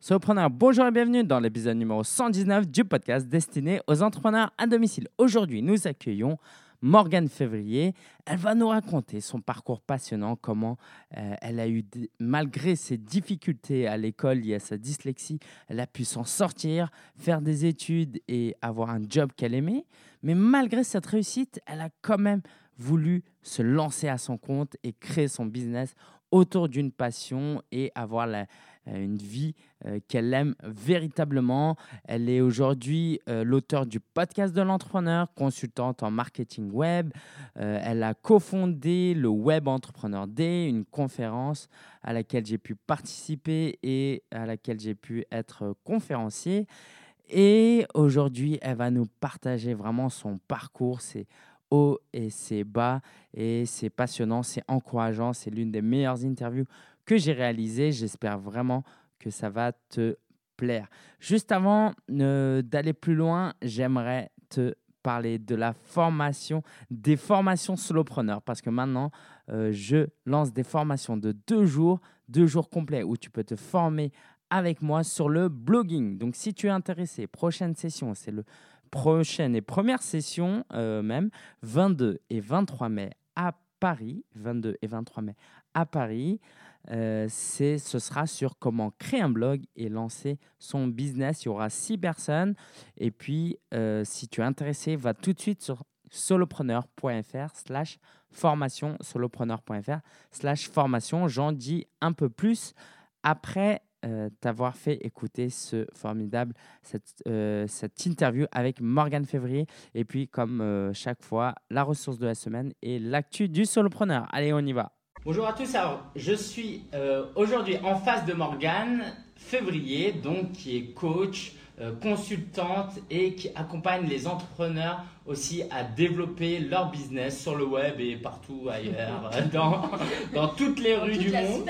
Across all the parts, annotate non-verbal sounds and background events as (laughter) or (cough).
Solopreneur, bonjour et bienvenue dans l'épisode numéro 119 du podcast destiné aux entrepreneurs à domicile. Aujourd'hui, nous accueillons Morgane Février. Elle va nous raconter son parcours passionnant, comment euh, elle a eu, malgré ses difficultés à l'école liées à sa dyslexie, elle a pu s'en sortir, faire des études et avoir un job qu'elle aimait. Mais malgré cette réussite, elle a quand même voulu se lancer à son compte et créer son business autour d'une passion et avoir la- une vie euh, qu'elle aime véritablement. Elle est aujourd'hui euh, l'auteur du podcast de l'entrepreneur, consultante en marketing web. Euh, elle a cofondé le Web Entrepreneur Day, une conférence à laquelle j'ai pu participer et à laquelle j'ai pu être conférencier. Et aujourd'hui, elle va nous partager vraiment son parcours, ses hauts et ses bas. Et c'est passionnant, c'est encourageant, c'est l'une des meilleures interviews que j'ai réalisées. J'espère vraiment que ça va te plaire. Juste avant euh, d'aller plus loin, j'aimerais te parler de la formation, des formations solopreneurs, parce que maintenant, euh, je lance des formations de deux jours, deux jours complets, où tu peux te former avec moi sur le blogging. Donc, si tu es intéressé, prochaine session, c'est le prochaine et première session euh, même, 22 et 23 mai à Paris, 22 et 23 mai à Paris. Euh, c'est, ce sera sur comment créer un blog et lancer son business. Il y aura six personnes. Et puis, euh, si tu es intéressé, va tout de suite sur solopreneur.fr slash formation, solopreneur.fr slash formation. J'en dis un peu plus après euh, t'avoir fait écouter ce formidable, cette, interview avec Morgane Février. Et puis, comme chaque fois, la ressource de la semaine et l'actu du solopreneur. Allez, on y va. Bonjour à tous. Alors, je suis euh, aujourd'hui en face de Morgane Février, donc qui est coach, euh, consultante et qui accompagne les entrepreneurs aussi à développer leur business sur le web et partout ailleurs, (laughs) dans, dans toutes les rues Toute du monde.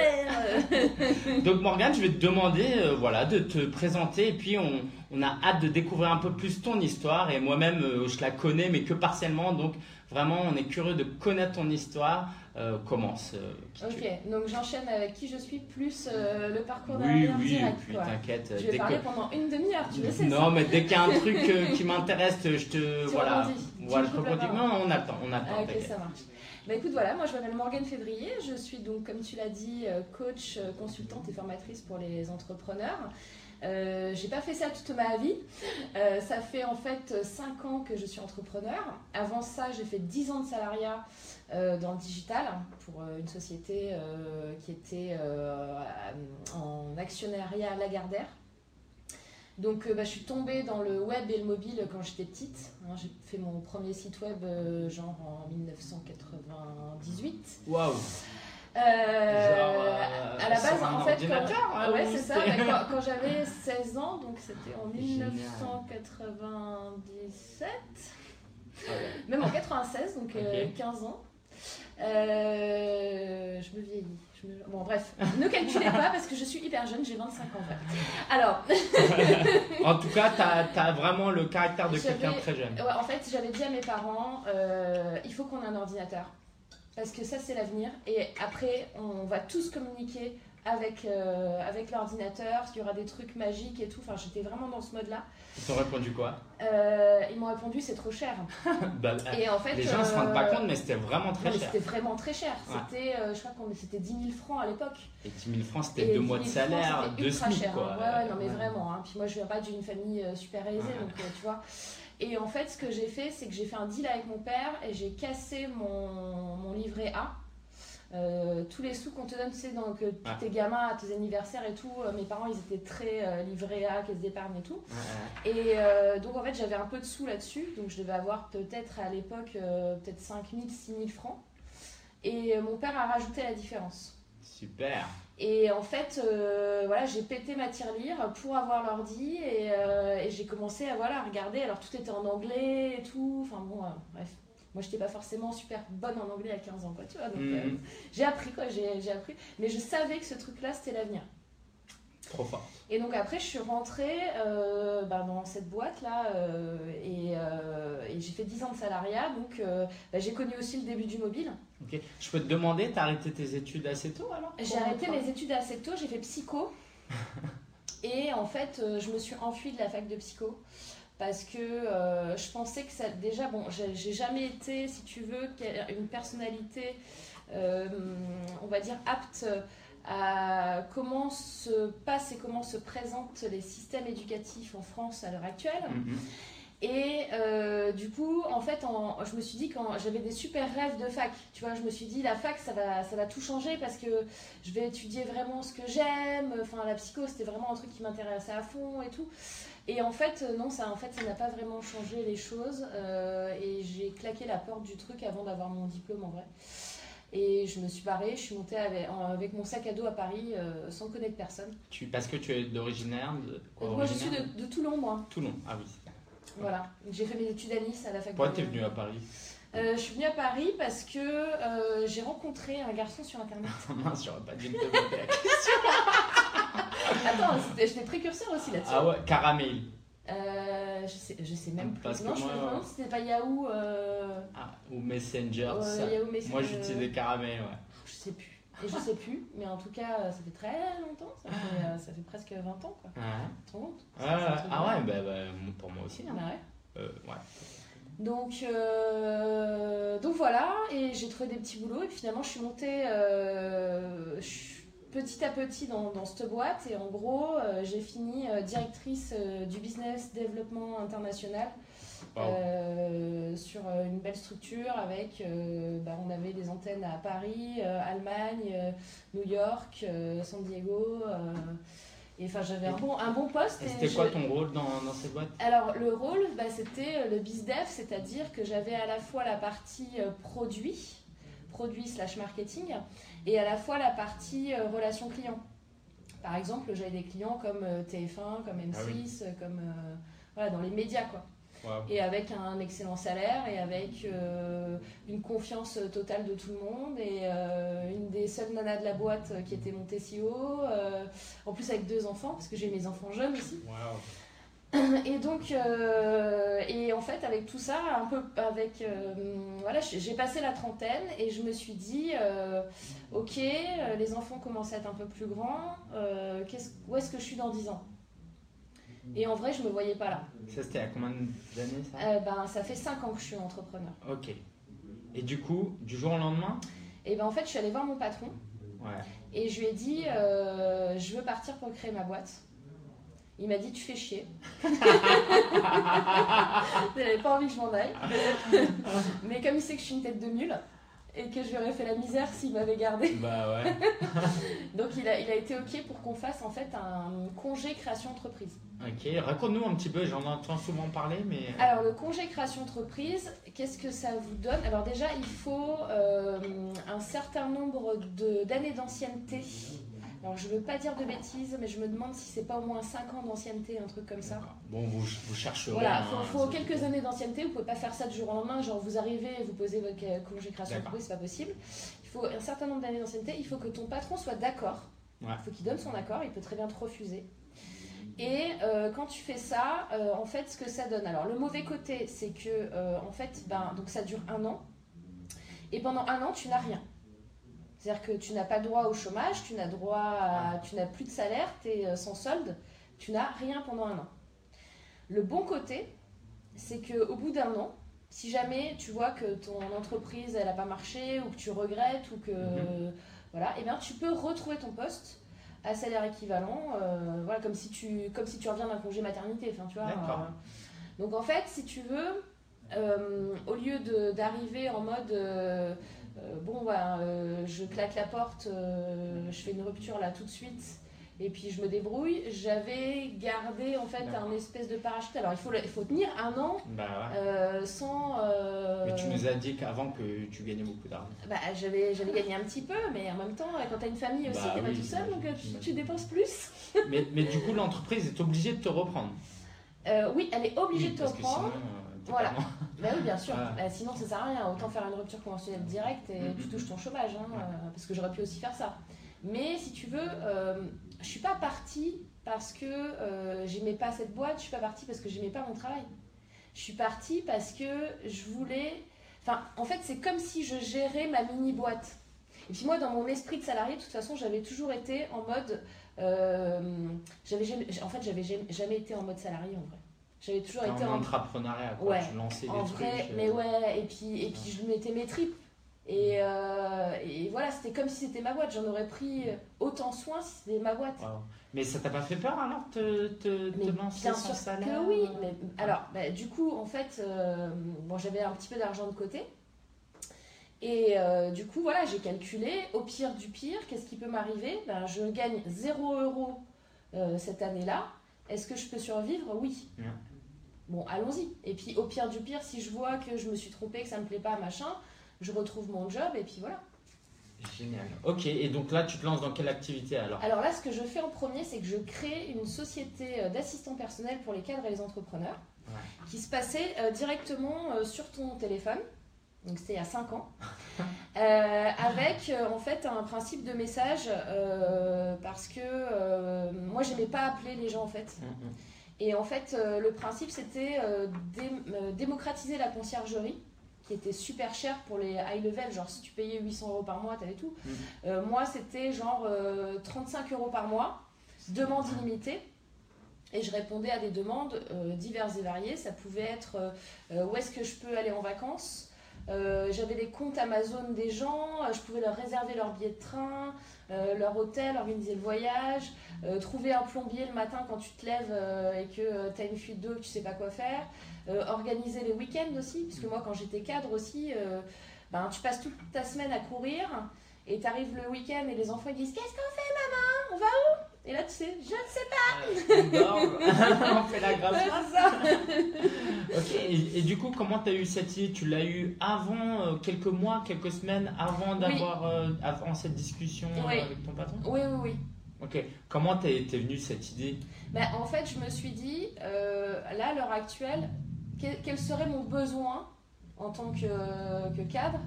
(laughs) Donc Morgane, je vais te demander euh, voilà, de te présenter et puis on, on a hâte de découvrir un peu plus ton histoire et moi-même je la connais mais que partiellement donc vraiment on est curieux de connaître ton histoire. Euh, commence. euh, tu. Ok, donc j'enchaîne avec qui je suis plus euh, le parcours Oui, oui, direct. puis quoi. t'inquiète. Je vais parler que- pendant une demi-heure, tu le sais non, ça mais dès qu'il y a un truc (laughs) qui m'intéresse, je te Tu voilà, rebondis. Voilà, je rebondis. Non, on attend, on attend. Ah, ok, ça marche. Bah écoute, voilà, moi je m'appelle Morgane Février, je suis donc, comme tu l'as dit, coach, consultante et formatrice pour les entrepreneurs. Euh, j'ai pas fait ça toute ma vie. Euh, ça fait en fait 5 ans que je suis entrepreneur. Avant ça, j'ai fait 10 ans de salariat dans le digital pour euh, une société euh, qui était euh, en actionnariat Lagardère. Donc euh, bah, je suis tombée dans le web et le mobile quand j'étais petite. Hein, j'ai fait mon premier site web euh, genre en 1998. Waouh. Euh, euh, à la base, en fait, quand, hein, ouais, ou c'est ça. c'était- mais (laughs) quand, quand j'avais 16 ans, donc c'était en Génial. 1997, Ah même en 96, donc euh, Ok. 15 ans. Euh, je me vieillis. Je me- Bon, bref, ne calculez pas parce que je suis hyper jeune, j'ai 25 ans. Alors, En tout cas, tu as, vraiment le caractère de quelqu'un très jeune. Ouais, en fait, j'avais dit à mes parents, euh, il faut qu'on ait un ordinateur. Parce que ça, c'est l'avenir. Et après, on va tous communiquer avec, euh, avec l'ordinateur. Il y aura des trucs magiques et tout. Enfin, j'étais vraiment dans ce mode-là. Ils t'ont répondu quoi? Euh, ils m'ont répondu, c'est trop cher. (laughs) Bah, Et en fait, Les gens ne se rendent pas euh, compte, mais c'était vraiment très non, cher. C'était vraiment très cher. Ouais. C'était, euh, je crois qu'on c'était 10 000 francs à l'époque. Et 10 000 francs, c'était deux mois de 10 000 francs, salaire, deux SMIC, cher, quoi. hein. Ouais, ouais, non, mais vraiment. hein. Puis moi, je viens pas d'une famille euh, super aisée, Ouais. donc euh, tu vois. Et en fait, ce que j'ai fait, c'est que j'ai fait un deal avec mon père et j'ai cassé mon, mon livret A. Euh, tous les sous qu'on te donne, tu sais, donc euh, tes gamins, à tes anniversaires et tout, euh, mes parents ils étaient très euh, livrés A, caisse d'épargne et tout. Ouais, Et donc en fait j'avais un peu de sous là-dessus, donc je devais avoir peut-être à l'époque peut-être 5 000, 6 000 francs. Et mon père a rajouté la différence. Super. Et en fait, voilà, j'ai pété ma tirelire pour avoir l'ordi et, et j'ai commencé à voilà, regarder. Alors tout était en anglais et tout. Enfin bon, bref. Moi, j'étais pas forcément super bonne en anglais à 15 ans, quoi, tu vois. Donc, euh, Mhm. j'ai appris, quoi, j'ai j'ai appris. Mais je savais que ce truc-là, c'était l'avenir. Trop fort. Et donc après, je suis rentrée euh, bah, dans cette boîte-là euh, et, euh, et j'ai fait 10 ans de salariat. Donc euh, bah, j'ai connu aussi le début du mobile. Ok. Je peux te demander, t'as arrêté tes études assez tôt alors J'ai arrêté mes études assez tôt, j'ai fait psycho. (laughs) Et en fait, euh, je me suis enfuie de la fac de psycho parce que euh, je pensais que ça. Déjà, bon, j'ai jamais été, si tu veux, une personnalité, euh, on va dire, apte à comment se passent et comment se présentent les systèmes éducatifs en France à l'heure actuelle. Mhm. Et euh, du coup, en fait, en- je me suis dit, quand j'avais des super rêves de fac, tu vois, je me suis dit, la fac, ça va, ça va tout changer parce que je vais étudier vraiment ce que j'aime. Enfin, la psycho, c'était vraiment un truc qui m'intéressait à fond et tout. Et en fait, euh, non, ça en fait, ça n'a pas vraiment changé les choses. euh, et j'ai claqué la porte du truc avant d'avoir mon diplôme en vrai. Et je me suis barrée, je suis montée avec, mon sac à dos à Paris euh, sans connaître personne. Tu, parce que tu es d'originaire de quoi, Moi, je suis de, de Toulon, moi. Toulon. Ah oui. Voilà. J'ai fait mes études à Nice à la fac Pourquoi t'es venu à Paris? Euh, je suis venue à Paris parce que j'ai rencontré un garçon sur internet. (laughs) Mince, j'aurais pas dû me demander la question. (laughs) Attends, j'étais précurseur aussi là-dessus. Ah ouais, caramel. Euh, je, sais, je sais même plus. Parce que non, je moi, me demande si c'était pas Yahoo. Euh, Ah, ou Messenger. euh, ça. Yahoo Messenger. Moi j'utilisais caramel, ouais. Je sais plus. Et je sais plus, mais en tout cas, ça fait très longtemps. Ça fait, euh, ça fait presque 20 ans, quoi. Ouais. Tu te rends compte ah ouais, bah, bah, pour moi aussi. hein. Bah ouais. Euh, ouais. Donc, euh, donc voilà, et j'ai trouvé des petits boulots, et puis finalement je suis montée euh, je suis petit à petit dans, dans cette boîte, et en gros euh, j'ai fini euh, directrice euh, du business développement international Wow. sur une belle structure avec, bah, on avait des antennes à Paris, Allemagne, New York, San Diego, et enfin j'avais un bon, un bon poste. Et c'était je- quoi ton rôle dans, dans cette boîte? Alors le rôle, bah, c'était le bizdev, c'est-à-dire que j'avais à la fois la partie produit, produit slash marketing, et à la fois la partie euh, relation client. Par exemple, j'avais des clients comme euh, TF1, comme M6, Ah oui. euh, comme euh, voilà, dans les médias quoi. Wow. Et avec un excellent salaire et avec euh, une confiance totale de tout le monde et euh, une des seules nanas de la boîte qui était montée si haut. en plus avec deux enfants parce que j'ai mes enfants jeunes aussi. Wow. Et donc, euh, et en fait, avec tout ça, un peu avec. euh, voilà, j'ai passé la trentaine et je me suis dit, euh, ok, les enfants commencent à être un peu plus grands, où est-ce que je suis dans 10 ans? Et en vrai, je me voyais pas là. Ça c'était à combien d'années ça? Ben, ça fait 5 ans que je suis entrepreneur. Ok. Et du coup, du jour au lendemain? Et ben en fait, je suis allée voir mon patron Ouais. et je lui ai dit, je veux partir pour créer ma boîte. Il m'a dit, tu fais chier. (laughs) (laughs) Il n'avait pas envie que je m'en aille. (laughs) Mais comme il sait que je suis une tête de mule et que je lui aurais fait la misère s'il m'avait gardé, Bah ouais. donc il a, il a été OK pour qu'on fasse en fait un congé création entreprise. Ok, raconte-nous un petit peu, j'en entends souvent parler, mais. Alors le congé création entreprise, qu'est-ce que ça vous donne? Alors déjà, il faut euh, un certain nombre de- d'années d'ancienneté. Alors je veux pas dire de bêtises, mais je me demande si c'est pas au moins 5 ans d'ancienneté, un truc comme ça. Bon, vous, vous chercherez. Voilà, hein, faut, faut c'est- quelques années d'ancienneté, vous pouvez pas faire ça du jour au lendemain, genre vous arrivez et vous posez votre congé création d'entreprise, c'est pas possible. Il faut un certain nombre d'années d'ancienneté, il faut que ton patron soit d'accord, Ouais. il faut qu'il donne son accord, il peut très bien te refuser. Et euh, quand tu fais ça, euh, en fait, ce que ça donne. Alors, le mauvais côté, c'est que, euh, en fait, ben, donc ça dure un an. Et pendant un an, tu n'as rien. C'est-à-dire que tu n'as pas droit au chômage, tu n'as droit à- tu n'as plus de salaire, tu es sans solde, tu n'as rien pendant un an. Le bon côté, c'est qu'au bout d'un an, si jamais tu vois que ton entreprise elle n'a pas marché ou que tu regrettes ou que Mhm. voilà, et bien tu peux retrouver ton poste à salaire équivalent, euh, voilà comme si tu comme si tu reviens d'un congé maternité, enfin tu vois. Euh. donc en fait, si tu veux, euh, au lieu d'arriver en mode euh, euh, bon voilà, euh, je claque la porte, euh, je fais une rupture là tout de suite. Et puis je me débrouille. J'avais gardé en fait un espèce de parachute. Alors il faut, il faut tenir un an Bah ouais. euh, sans. euh, Mais tu nous as dit qu'avant que tu gagnais beaucoup d'argent. bah, j'avais, j'avais gagné un petit peu, mais en même temps, quand t'as une famille aussi, Bah t'es pas tout seul, donc euh, tu, tu dépenses plus. mais, mais du coup, l'entreprise est obligée de te reprendre. Euh, oui, elle est obligée Oui, de te reprendre. sinon, euh, Voilà. (laughs) Bah oui, bien sûr. Bah, sinon, ça sert à rien. Autant faire une rupture conventionnelle directe et tu touches ton chômage, hein, Ouais. euh, parce que j'aurais pu aussi faire ça. Mais si tu veux, euh, je suis pas partie parce que euh, j'aimais pas cette boîte. Je suis pas partie parce que j'aimais pas mon travail. Je suis partie parce que je voulais. Enfin, en fait, c'est comme si je gérais ma mini boîte. Et puis moi, dans mon esprit de salarié, de toute façon, j'avais toujours été en mode. euh, J'avais en fait, j'avais jamais, jamais été en mode salarié en vrai. J'avais toujours été en en, entrepreneuriat, quoi. Ouais, Tu lançais des en trucs. vrai, euh, mais ouais, et puis, et puis je mettais mes tripes. Et, euh, et voilà, c'était comme si c'était ma boîte. J'en aurais pris autant soin si c'était ma boîte. Mais ça t'a pas fait peur alors de te, te, te lancer bien sans sûr salaire que oui. Mais, alors, bah, du coup, en fait, euh, bon, j'avais un petit peu d'argent de côté. Et euh, du coup, voilà, j'ai calculé, au pire du pire, qu'est-ce qui peut m'arriver? Ben, Je gagne 0 euros euh, cette année-là. Est-ce que je peux survivre? Oui. Bon, allons-y. Et puis, au pire du pire, si je vois que je me suis trompée, que ça me plaît pas, machin, je retrouve mon job et puis voilà. Génial. Ok, et donc là, tu te lances dans quelle activité alors? Alors là, ce que je fais en premier, c'est que je crée une société euh, d'assistants personnels pour les cadres et les entrepreneurs Ouais. qui se passait euh, directement euh, sur ton téléphone. Donc c'était il y a 5 ans. (laughs) Euh, avec en fait un principe de message parce que moi j'aimais pas appeler les gens en fait. Mhm. Et en fait euh, le principe c'était euh, dé- euh, démocratiser la conciergerie qui était super cher pour les high level, genre si tu payais 800 euros par mois, t'avais tout. Mhm. Euh, moi c'était genre euh, 35 euros par mois, demande illimitée. Et je répondais à des demandes euh, diverses et variées. Ça pouvait être où est-ce que je peux aller en vacances? Euh, J'avais des comptes Amazon des gens. euh, je pouvais leur réserver leur billet de train, euh, leur hôtel, organiser le voyage. trouver un plombier le matin quand tu te lèves et que tu as une fuite d'eau, que tu sais pas quoi faire. organiser les week-ends aussi. Parce que moi, quand j'étais cadre aussi, ben, tu passes toute ta semaine à courir. Et tu arrives le week-end et les enfants ils disent Qu'est-ce qu'on fait, maman? On va où? Et là, tu sais, je ne sais Euh, on dort, (laughs) (laughs) on fait la pas. C'est ça. Ok, et, et du coup, comment tu as eu cette idée? Tu l'as eu avant, euh, quelques mois, quelques semaines avant d'avoir euh, avant cette discussion euh, Oui. avec ton patron? Oui, oui, oui. Ok, comment t'es venue cette idée? Ben, en fait, je me suis dit, là, à l'heure actuelle, quel, quel serait mon besoin en tant que, que cadre?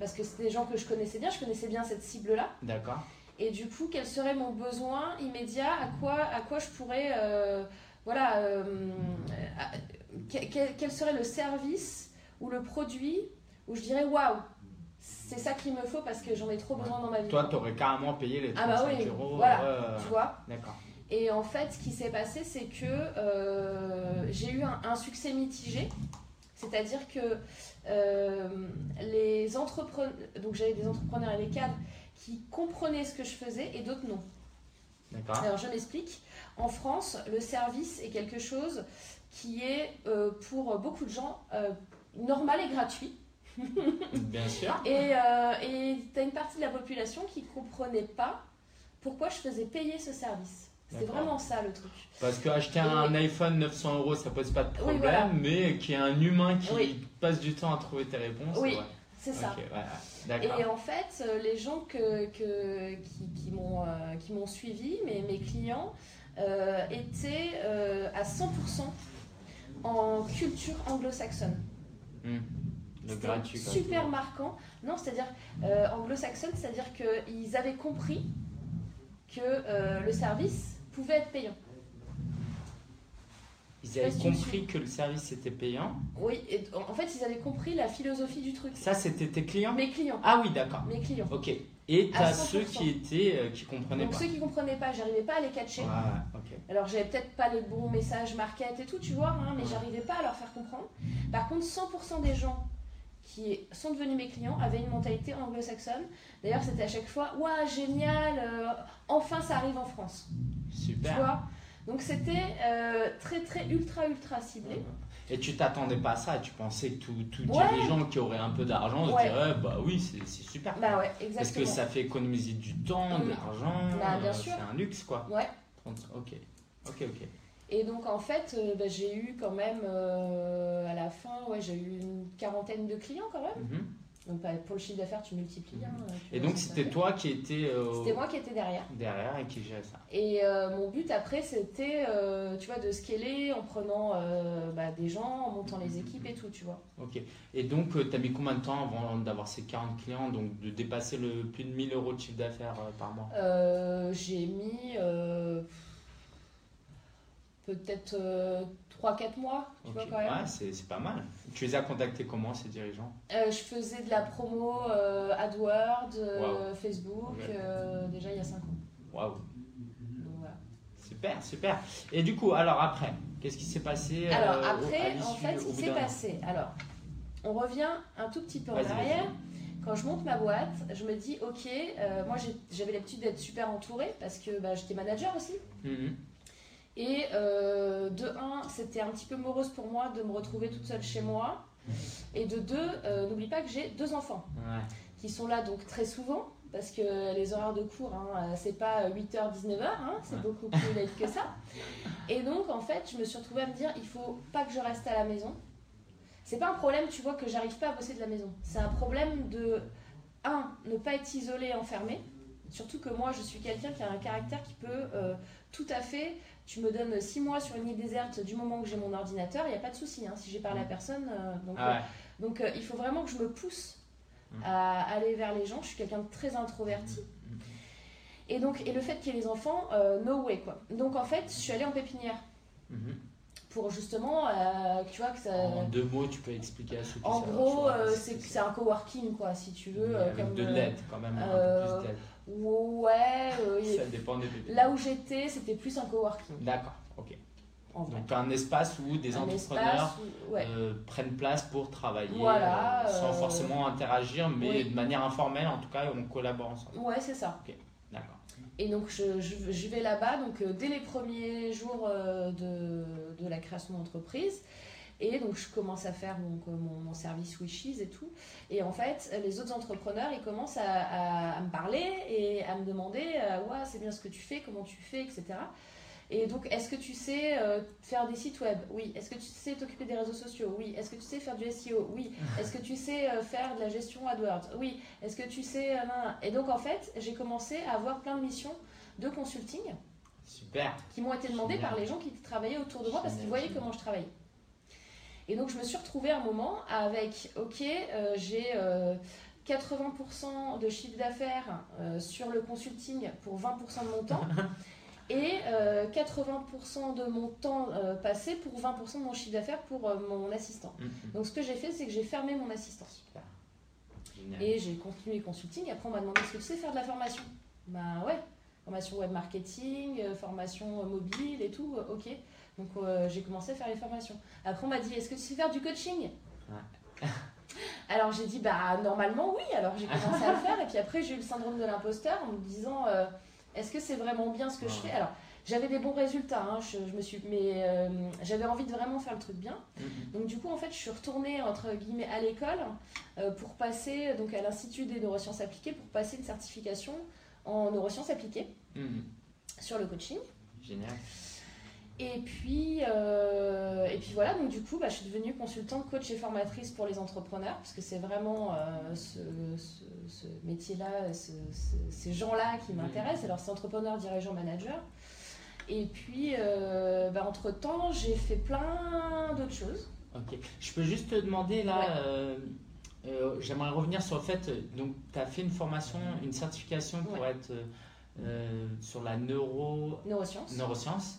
Parce que c'était des gens que je connaissais bien, je connaissais bien cette cible-là. D'accord. Et du coup, quel serait mon besoin immédiat À quoi, à quoi je pourrais. euh, voilà. euh, à- quel, serait le service ou le produit où je dirais waouh C'est ça qu'il me faut parce que j'en ai trop besoin dans ma vie. Toi, t'aurais carrément payé les Ah bah 35 oui, euros. voilà, ouais, tu vois D'accord. Et en fait, ce qui s'est passé, c'est que euh, j'ai eu un, un succès mitigé. C'est-à-dire que euh, les entrepreneurs, donc j'avais des entrepreneurs et des cadres qui comprenaient ce que je faisais et d'autres non. D'accord. Alors je m'explique. En France, le service est quelque chose qui est euh, pour beaucoup de gens euh, normal et gratuit. (laughs) Bien sûr. Et euh, tu as une partie de la population qui ne comprenait pas pourquoi je faisais payer ce service. D'accord. vraiment ça le truc. Parce que acheter un iPhone 900 euros, ça pose pas de problème, voilà. mais qu'il y ait un humain qui Oui. passe du temps à trouver tes réponses. Oui, ouais. C'est ça. Ouais. Et en fait, euh, les gens que, que- qui, qui m'ont euh, qui m'ont suivi, mes, mes clients, euh, étaient euh, à 100% en culture anglo-saxonne. Hmm. Gratuit. super marquant. Non, c'est-à-dire euh, anglo-saxonne, c'est-à-dire qu'ils avaient compris que le service pouvait être payant. Ils avaient tu compris que le service était payant. Oui, et en fait, ils avaient compris la philosophie du truc. Ça, c'était tes clients? Mes clients, Ah oui, d'accord. mes clients. Ok. Et À t'as 100%. ceux qui étaient euh, qui comprenaient Donc pas. ceux qui comprenaient pas, j'arrivais pas à les catcher. Ouais, ouais, ok. Alors j'avais peut-être pas les bons messages market et tout, tu vois, hein, mais j'arrivais pas à leur faire comprendre. Par contre, 100% des gens qui sont devenus mes clients avaient une mentalité anglo-saxonne. D'ailleurs, c'était à chaque fois, waouh, génial, euh, enfin ça arrive en France. Tu Super. vois? Donc c'était euh, très très ultra ultra ciblé. Et tu t'attendais pas à ça, tu pensais que Ouais. les gens qui auraient un peu d'argent se Ouais. diraient bah oui, c'est super. Bah ouais, Parce exactement. que ça fait économiser du temps, de Mm. l'argent, Bah, euh, c'est un luxe quoi. Ouais. Ok, ok, ok. Et donc en fait, euh, bah, j'ai eu quand même euh, à la fin, ouais, j'ai eu une quarantaine de clients quand même. Mhm. Donc bah, pour le chiffre d'affaires, tu multiplies. hein, tu Et donc c'était toi qui étais euh, C'était moi qui étais derrière. derrière et qui gérait ça. Et euh, mon but après, c'était, euh, tu vois, de scaler en prenant bah, des gens, en montant les équipes et tout, tu vois. Ok. Et donc tu as mis combien de temps avant d'avoir ces 40 clients, donc de dépasser le plus de 1000 euros de chiffre d'affaires par mois? J'ai mis euh, peut-être 3-4 mois, tu vois, quand même. Ouais, c'est c'est pas mal. Tu les as contactés comment ces dirigeants? Euh, je faisais de la promo euh, AdWords, euh, Wow. Facebook, Ok. euh, déjà il y a 5 ans. Waouh. Voilà. Super, super. Et du coup, alors après, qu'est-ce qui s'est passé euh, Alors après, en fait, ce qui s'est passé. Alors, on revient un tout petit peu en arrière. Quand je monte ma boîte, je me dis, ok, euh, moi j'avais l'habitude d'être super entourée parce que bah, j'étais manager aussi. Mhm. Et euh, de un, c'était un petit peu morose pour moi de me retrouver toute seule chez moi. Et de deux, euh, n'oublie pas que j'ai deux enfants Ouais. qui sont là donc très souvent parce que les horaires de cours, hein, euh, c'est pas 8h, 19h, hein, c'est Ouais. beaucoup plus late que ça. Et donc en fait, je me suis retrouvée à me dire, il faut pas que je reste à la maison. C'est pas un problème, tu vois, que j'arrive pas à bosser de la maison. C'est un problème de, un, ne pas être isolé, enfermé. Surtout que moi, je suis quelqu'un qui a un caractère qui peut euh, tout à fait. Tu me donnes six mois sur une île déserte du moment que j'ai mon ordinateur, il n'y a pas de souci. hein, si j'ai parlé à personne, euh, donc, Ah ouais. donc euh, il faut vraiment que je me pousse Mm. à aller vers les gens. Je suis quelqu'un de très introverti. Et donc et le fait qu'il y ait les enfants, euh, no way quoi. Donc en fait, je suis allée en pépinière Mhm. pour justement, euh, tu vois que ça. En deux mots, tu peux expliquer à ceux qui En gros, euh, c'est un coworking quoi, si tu veux. Mais euh, avec comme, de euh, l'aide quand même, un euh, peu plus d'aide. Ouais. euh, y- Ça dépend des bébés. là où j'étais, c'était plus un coworking D'accord, ok. en vrai. Donc un espace où des un entrepreneurs espace où- ouais. euh, prennent place pour travailler Voilà, euh, sans euh, forcément interagir, mais oui. de manière informelle, en tout cas, on collabore ensemble. Ouais, c'est ça. D'accord. Et donc je, je- je vais là-bas donc dès les premiers jours de, de la création d'entreprise. Et donc je commence à faire donc, euh, mon, mon service Wishes et tout. Et en fait, les autres entrepreneurs, ils commencent à, à- à me parler et à me demander euh, Ouais, c'est bien ce que tu fais, comment tu fais, etc. Et donc, est-ce que tu sais euh, faire des sites web? Oui. Est-ce que tu sais t'occuper des réseaux sociaux? Oui. Est-ce que tu sais faire du SEO Oui. (laughs) Est-ce que tu sais euh, faire de la gestion AdWords? Oui. Est-ce que tu sais. euh. Et donc, en fait, j'ai commencé à avoir plein de missions de consulting Super. qui m'ont été demandées Génial. par les gens qui travaillaient autour de moi parce qu'ils voyaient génial. comment je travaillais. Et donc, je me suis retrouvée un moment avec Ok, euh, j'ai. euh, 80% de chiffre d'affaires euh, sur le consulting pour 20% de mon temps (laughs) et euh, 80% de mon temps euh, passé pour 20% de mon chiffre d'affaires pour euh, mon assistant. Mhm. Donc ce que j'ai fait, c'est que j'ai fermé mon assistant. Super. Et j'ai continué le consulting. Après, on m'a demandé est-ce que tu sais faire de la formation? Bah ouais, formation web marketing, euh, formation euh, mobile et tout, euh, ok. Donc euh, j'ai commencé à faire les formations. Après, on m'a dit est-ce que tu sais faire du coaching (laughs) Alors j'ai dit bah normalement oui. Alors j'ai commencé à le faire. Et puis après, j'ai eu le syndrome de l'imposteur en me disant euh, est-ce que c'est vraiment bien ce que je Ouais. fais Alors j'avais des bons résultats, hein, je, je me suis, mais euh, j'avais envie de vraiment faire le truc bien. Mhm. Donc du coup, en fait, je suis retournée entre guillemets à l'école euh, pour passer donc à l'institut des neurosciences appliquées pour passer une certification en neurosciences appliquées Mhm. sur le coaching. Génial. Et puis, euh, et puis voilà, donc du coup, bah, je suis devenue consultante, coach et formatrice pour les entrepreneurs, parce que c'est vraiment euh, ce, ce- ce métier-là, ce- ce- ces gens-là qui m'intéressent. Alors, c'est entrepreneur, dirigeant, manager. Et puis, euh, bah, entre-temps, j'ai fait plein d'autres choses. Ok. Je peux juste te demander là, Ouais. j'aimerais revenir sur le fait, donc tu as fait une formation, une certification pour Ouais. être sur la neuro, Neurosciences. neurosciences.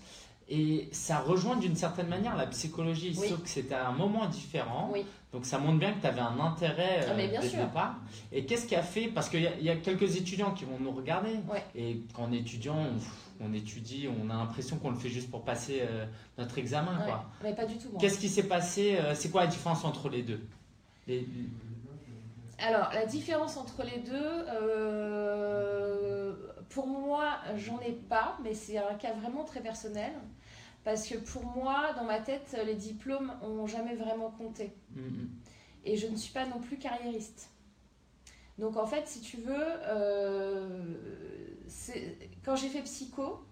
Et ça rejoint d'une certaine manière la psychologie, Oui. sauf que c'était à un moment différent. Oui. Donc ça montre bien que tu avais un intérêt Ah, mais bien dès sûr. le départ. Et qu'est-ce qui a fait Parce qu'il y, a- il y a quelques étudiants qui vont nous regarder. Ouais. Et est étudiant, on, on étudie, on a l'impression qu'on le fait juste pour passer euh, notre examen. Ouais, Quoi. mais pas du tout. Qu'est-ce qui s'est passé euh, C'est quoi la différence entre les deux? Les- Alors, la différence entre les deux, euh, pour moi, j'en ai pas, mais c'est un cas vraiment très personnel. Parce que pour moi, dans ma tête, les diplômes ont jamais vraiment compté. Mhm. Et je ne suis pas non plus carriériste. Donc en fait, si tu veux, euh, quand j'ai fait psycho,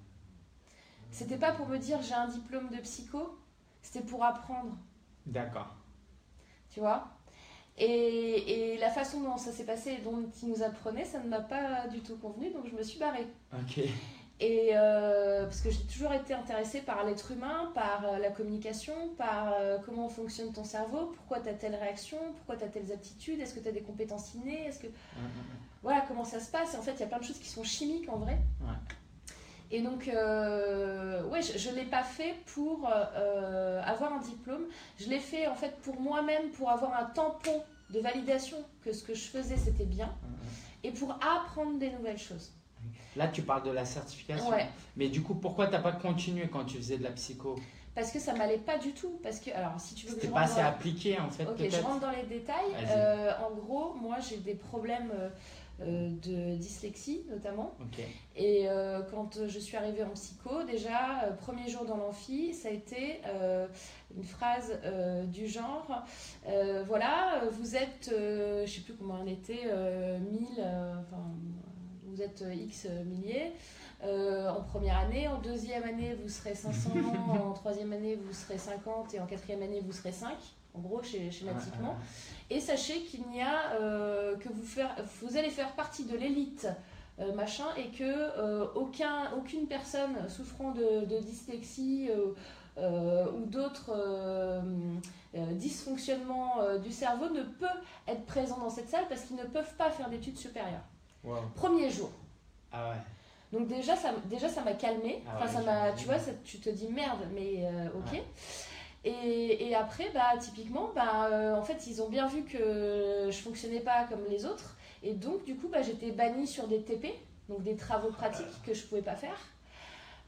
c'était pas pour me dire j'ai un diplôme de psycho, c'était pour apprendre. D'accord. tu vois? Et, et la façon dont ça s'est passé et dont ils nous apprenaient, ça ne m'a pas du tout convenu, donc je me suis barrée. Ok. Et euh, parce que j'ai toujours été intéressée par l'être humain, par euh, la communication, par euh, comment fonctionne ton cerveau, pourquoi tu as telle réaction, pourquoi tu as telles aptitudes, est-ce que tu as des compétences innées, est-ce que voilà comment ça se passe. Et en fait, il y a plein de choses qui sont chimiques en vrai. Ouais. Et donc, euh, ouais, je ne l'ai pas fait pour euh, euh, avoir un diplôme. Je l'ai fait en fait pour moi-même, pour avoir un tampon de validation que ce que je faisais c'était bien et pour apprendre des nouvelles choses. Là, tu parles de la certification. Ouais. Mais du coup, pourquoi tu n'as pas continué quand tu faisais de la psycho? Parce que ça m'allait pas du tout. Parce que, alors, si tu veux que je pas assez dans- appliqué en fait, Ok, je rentre dans les détails. Euh, en gros, moi, j'ai des problèmes de dyslexie, notamment. Et euh, quand je suis arrivée en psycho, déjà, euh, premier jour dans l'amphi, ça a été euh, une phrase euh, du genre euh, voilà, euh, vous êtes, euh, je sais plus comment on était, euh, 1000, euh, enfin, vous êtes euh, X milliers. euh, en première année, en deuxième année vous serez 500, (laughs) en troisième année vous serez 50 et en quatrième année vous serez 5, en gros schématiquement. Et sachez qu'il n'y a euh, que vous faire, vous allez faire partie de l'élite euh, machin et que euh, aucun, aucune personne souffrant de, de dyslexie ou d'autres dysfonctionnements du cerveau ne peut être présent dans cette salle parce qu'ils ne peuvent pas faire d'études supérieures. Wow. Premier jour. Ah ouais. Donc déjà ça, déjà ça m'a calmé. Ah Enfin ouais, ça m'a, tu vois, ça- tu te dis merde, mais ok. Ouais. Et, et après, bah typiquement, bah euh, en fait ils ont bien vu que je fonctionnais pas comme les autres, et donc du coup bah j'étais bannie sur des TP, donc des travaux pratiques que je pouvais pas faire.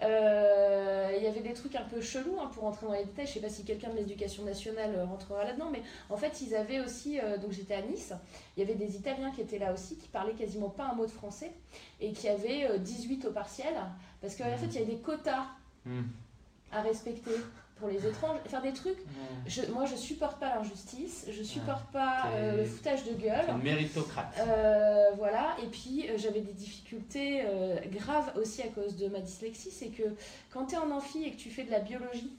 Euh, Il y avait des trucs un peu chelous hein, pour rentrer dans les détails. Je sais pas si quelqu'un de l'éducation nationale euh, rentrera là-dedans, mais en fait ils avaient aussi, euh, donc j'étais à Nice, il y avait des Italiens qui étaient là aussi, qui parlaient quasiment pas un mot de français et qui avaient euh, 18 au partiel, parce qu'en fait il y avait des quotas Hmm. à respecter pour les étranges, faire des trucs. Ouais. Je, moi, je supporte pas l'injustice, je supporte pas euh, le foutage de gueule. une méritocrate. Euh, voilà, et puis euh, j'avais des difficultés graves aussi à cause de ma dyslexie. C'est que quand tu es en amphi et que tu fais de la biologie,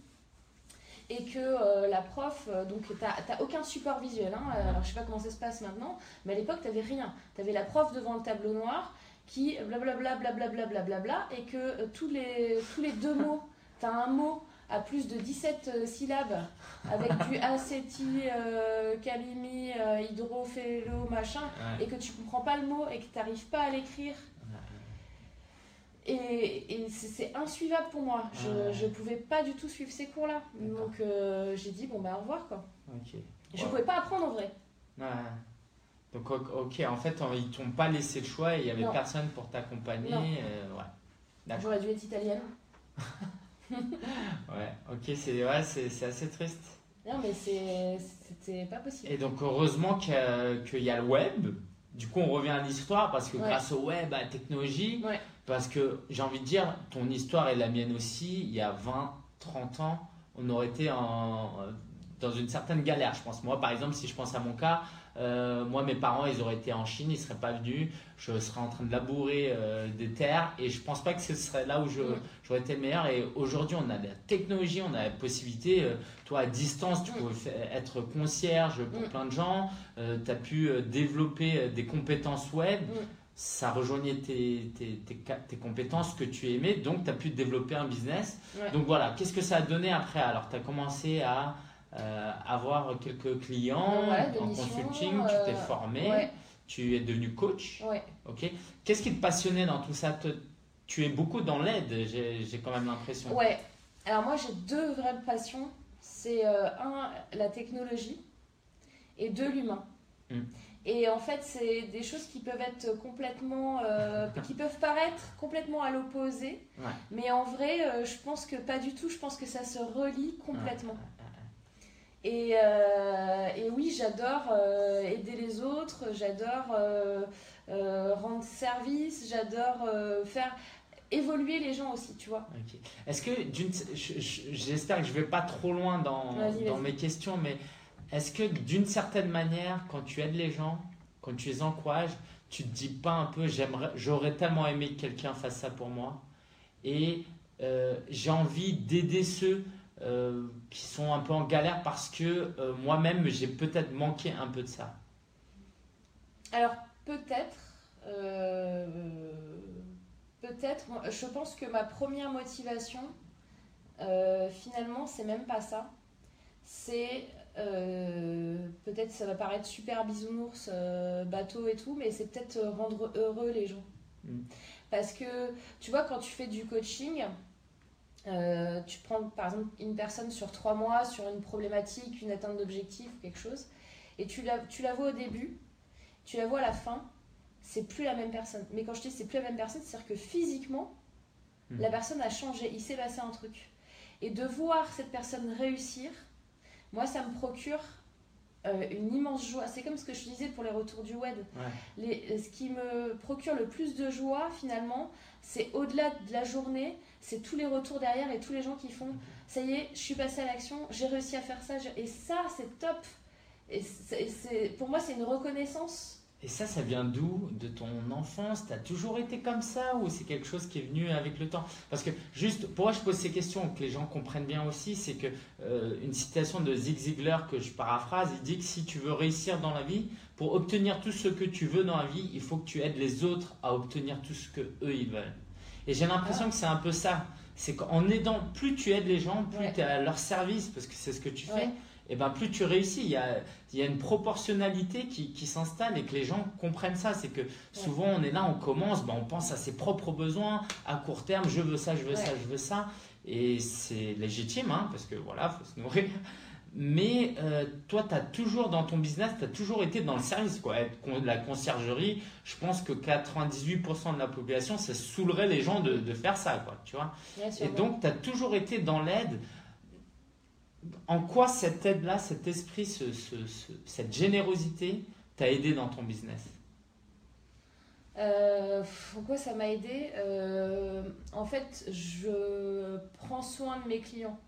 et que euh, la prof, euh, donc t'as aucun support visuel, hein, euh, alors je sais pas comment ça se passe maintenant, mais à l'époque t'avais rien. T'avais la prof devant le tableau noir qui blablabla blablabla blablabla et que tous, les, tous les deux mots, t'as un mot à plus de 17 euh, syllabes avec du (laughs) acétyl, euh, calimie, euh, hydrophélo, machin, Ouais. et que tu comprends pas le mot et que tu n'arrives pas à l'écrire. Et, et c'est insuivable pour moi. Je, Ouais. je pouvais pas du tout suivre ces cours-là. Donc euh, j'ai dit, bon, bah au revoir quoi. Je Ouais. pouvais pas apprendre en vrai. Ouais. Donc, ok, en fait, ils t'ont pas laissé le choix et il y avait Non. personne pour t'accompagner. Euh, ouais. J'aurais dû être italienne. (laughs) (laughs) Ouais, ok, c'est ouais, c'est assez triste. Non, mais c'est- c'était pas possible. Et donc, heureusement qu'il y a- qu'il y a le web. Du coup, on revient à l'histoire parce que Ouais. grâce au web, à la technologie, Ouais. parce que j'ai envie de dire, ton histoire et la mienne aussi, il y a 20, 30 ans, on aurait été en, dans une certaine galère, je pense. Moi, par exemple, si je pense à mon cas, euh, moi, mes parents, ils auraient été en Chine, ils seraient pas venus, je serais en train de labourer euh, des terres. Et je pense pas que ce serait là où j'aurais été le meilleur. Et aujourd'hui, on a la technologie, on a la possibilité, euh, toi, à distance, tu pouvais fa- être concierge pour plein de gens, tu as pu développer des compétences web. Ça rejoignait tes, tes, tes, compétences que tu aimais, donc tu as pu développer un business. Ouais. Donc voilà, qu'est-ce que ça a donné après? Alors, tu as commencé à euh, avoir quelques clients Voilà, en consulting, tu t'es euh, formé, Ouais, tu es devenu coach. ouais. Ok. Qu'est-ce qui te passionnait dans tout ça? Te- Tu es beaucoup dans l'aide, j'ai quand même l'impression. Ouais. Alors moi j'ai deux vraies passions. C'est euh, un, la technologie et deux, l'humain. Mm. Et en fait c'est des choses qui peuvent être complètement, euh, qui peuvent paraître complètement à l'opposé. Ouais. Mais en vrai euh, je pense que pas du tout. Je pense que ça se relie complètement. Et, euh, et oui, j'adore euh, aider les autres, j'adore euh, rendre service, j'adore faire évoluer les gens aussi, tu vois. Ok. Est-ce que, j'espère que je vais pas trop loin dans, mes questions, mais est-ce que d'une certaine manière, quand tu aides les gens, quand tu les encourages, tu te dis pas un peu, j'aurais tellement aimé que quelqu'un fasse ça pour moi, et j'ai envie d'aider ceux qui sont un peu en galère parce que euh, moi-même j'ai peut-être manqué un peu de ça. Alors peut-être, euh, peut-être, je pense que ma première motivation, euh, finalement, c'est même pas ça. C'est euh, peut-être ça va paraître super bisounours, bateau et tout, mais c'est peut-être rendre heureux les gens. Mm. Parce que tu vois, quand tu fais du coaching, euh, tu prends par exemple une personne sur trois mois sur une problématique, une atteinte d'objectif ou quelque chose, et tu la, tu la vois au début, tu la vois à la fin, c'est plus la même personne. Mais quand je dis c'est plus la même personne, c'est-à-dire que physiquement, Mhm. la personne a changé, il s'est passé un truc. Et de voir cette personne réussir, moi, ça me procure euh, une immense joie. C'est comme ce que je disais pour les retours du web. Ouais. Les- ce qui me procure le plus de joie, finalement, c'est au-delà de la journée, c'est tous les retours derrière et tous les gens qui font ça y est, je suis passée à l'action, j'ai réussi à faire ça. Et ça, c'est top. Et pour moi, c'est une reconnaissance. Et ça, ça vient d'où? De ton enfance? T'as toujours été comme ça ou c'est quelque chose qui est venu avec le temps? Parce que juste, pourquoi je pose ces questions, que les gens comprennent bien aussi, c'est que euh, une citation de Zig Ziglar que je paraphrase, il dit que si tu veux réussir dans la vie, pour obtenir tout ce que tu veux dans la vie, il faut que tu aides les autres à obtenir tout ce que eux ils veulent. Et j'ai l'impression que c'est un peu ça. C'est qu'en aidant, plus tu aides les gens, plus Ouais. tu es à leur service, parce que c'est ce que tu fais. Et ben plus tu réussis. Il y a, il y a une proportionnalité qui, qui s'installe et que les gens comprennent ça. C'est que souvent on est là, on commence, ben on pense à ses propres besoins à court terme. Je veux ça, je veux ça, je veux ça. Et c'est légitime, hein, parce que voilà, faut se nourrir. Mais euh, toi, tu as toujours dans ton business, tu as toujours été dans le service. Quoi. La conciergerie, je pense que 98% de la population, ça saoulerait les gens de, de faire ça. Quoi, tu vois Bien sûr. et donc, tu as toujours été dans l'aide. En quoi cette aide-là, cet esprit, ce- ce- ce- cette générosité t'a aidé dans ton business? Euh, pourquoi ça m'a aidé? Euh, En fait, je prends soin de mes clients,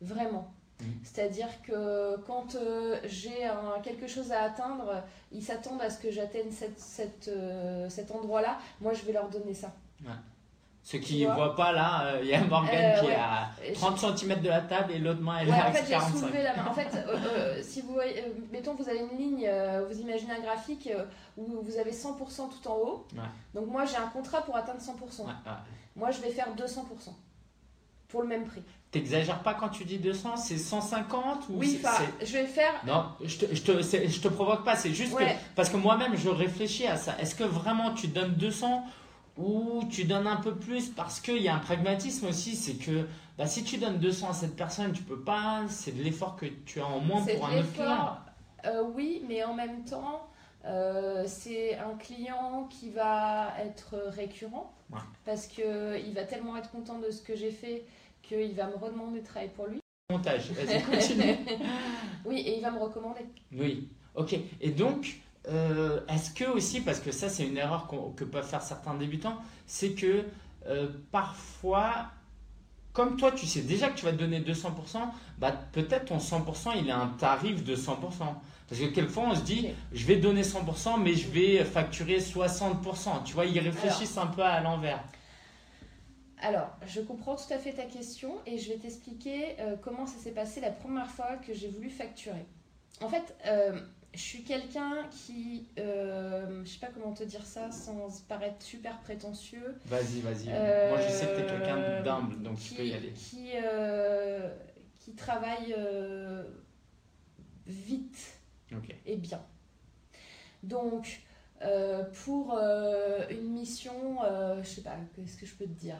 vraiment. Mhm. C'est-à-dire que quand euh, j'ai quelque chose à atteindre, ils s'attendent à ce que j'atteigne cette, cette, cet endroit-là. Moi, je vais leur donner ça. Ceux qui ne voient pas là, euh, il y a (laughs) Morgane Euh, qui ouais. est à Et je- 30 cm de la table et l'autre main elle Ouais, est en fait, j'ai 45. soulevé la main. En fait, (laughs) euh, euh, si vous voyez, euh, mettons, vous avez une ligne, euh, vous imaginez un graphique euh, où vous avez 100% tout en haut. Ouais. Donc, moi, j'ai un contrat pour atteindre 100%. Ouais, ouais. Moi, je vais faire 200% pour le même prix. T'exagères pas quand tu dis 200, c'est 150 ou Oui, c'est- je vais faire. Non, je te, je, te, je te provoque pas, c'est juste que. Parce que moi-même, je réfléchis à ça. Est-ce que vraiment tu donnes 200 ou tu donnes un peu plus Parce qu'il y a un pragmatisme aussi, c'est que bah, si tu donnes 200 à cette personne, tu peux pas. C'est de l'effort que tu as en moins pour un autre client. Euh, oui, mais en même temps, euh, c'est un client qui va être récurrent Ouais. parce qu'il va tellement être content de ce que j'ai fait qu'il va me redemander de travailler pour lui. Montage, vas-y, (laughs) continue. oui, et il va me recommander. Oui, ok. Et donc, euh, est-ce que aussi, parce que ça c'est une erreur que peuvent faire certains débutants, c'est que euh, parfois, comme toi tu sais déjà que tu vas te donner 200%, bah, peut-être ton 100% il est un tarif de 100%. Parce que quelquefois on se dit, je vais donner 100%, mais je vais facturer 60%. Tu vois, ils réfléchissent un peu à l'envers. Alors, je comprends tout à fait ta question et je vais t'expliquer euh, comment ça s'est passé la première fois que j'ai voulu facturer. En fait, je suis quelqu'un qui, euh, je sais pas comment te dire ça sans paraître super prétentieux, Vas-y, vas-y. Euh, Moi je sais que tu es quelqu'un d'humble, donc tu qui, peux y aller. qui, euh, qui travaille euh, vite et bien. Donc, pour une mission, je sais pas, qu'est-ce que je peux te dire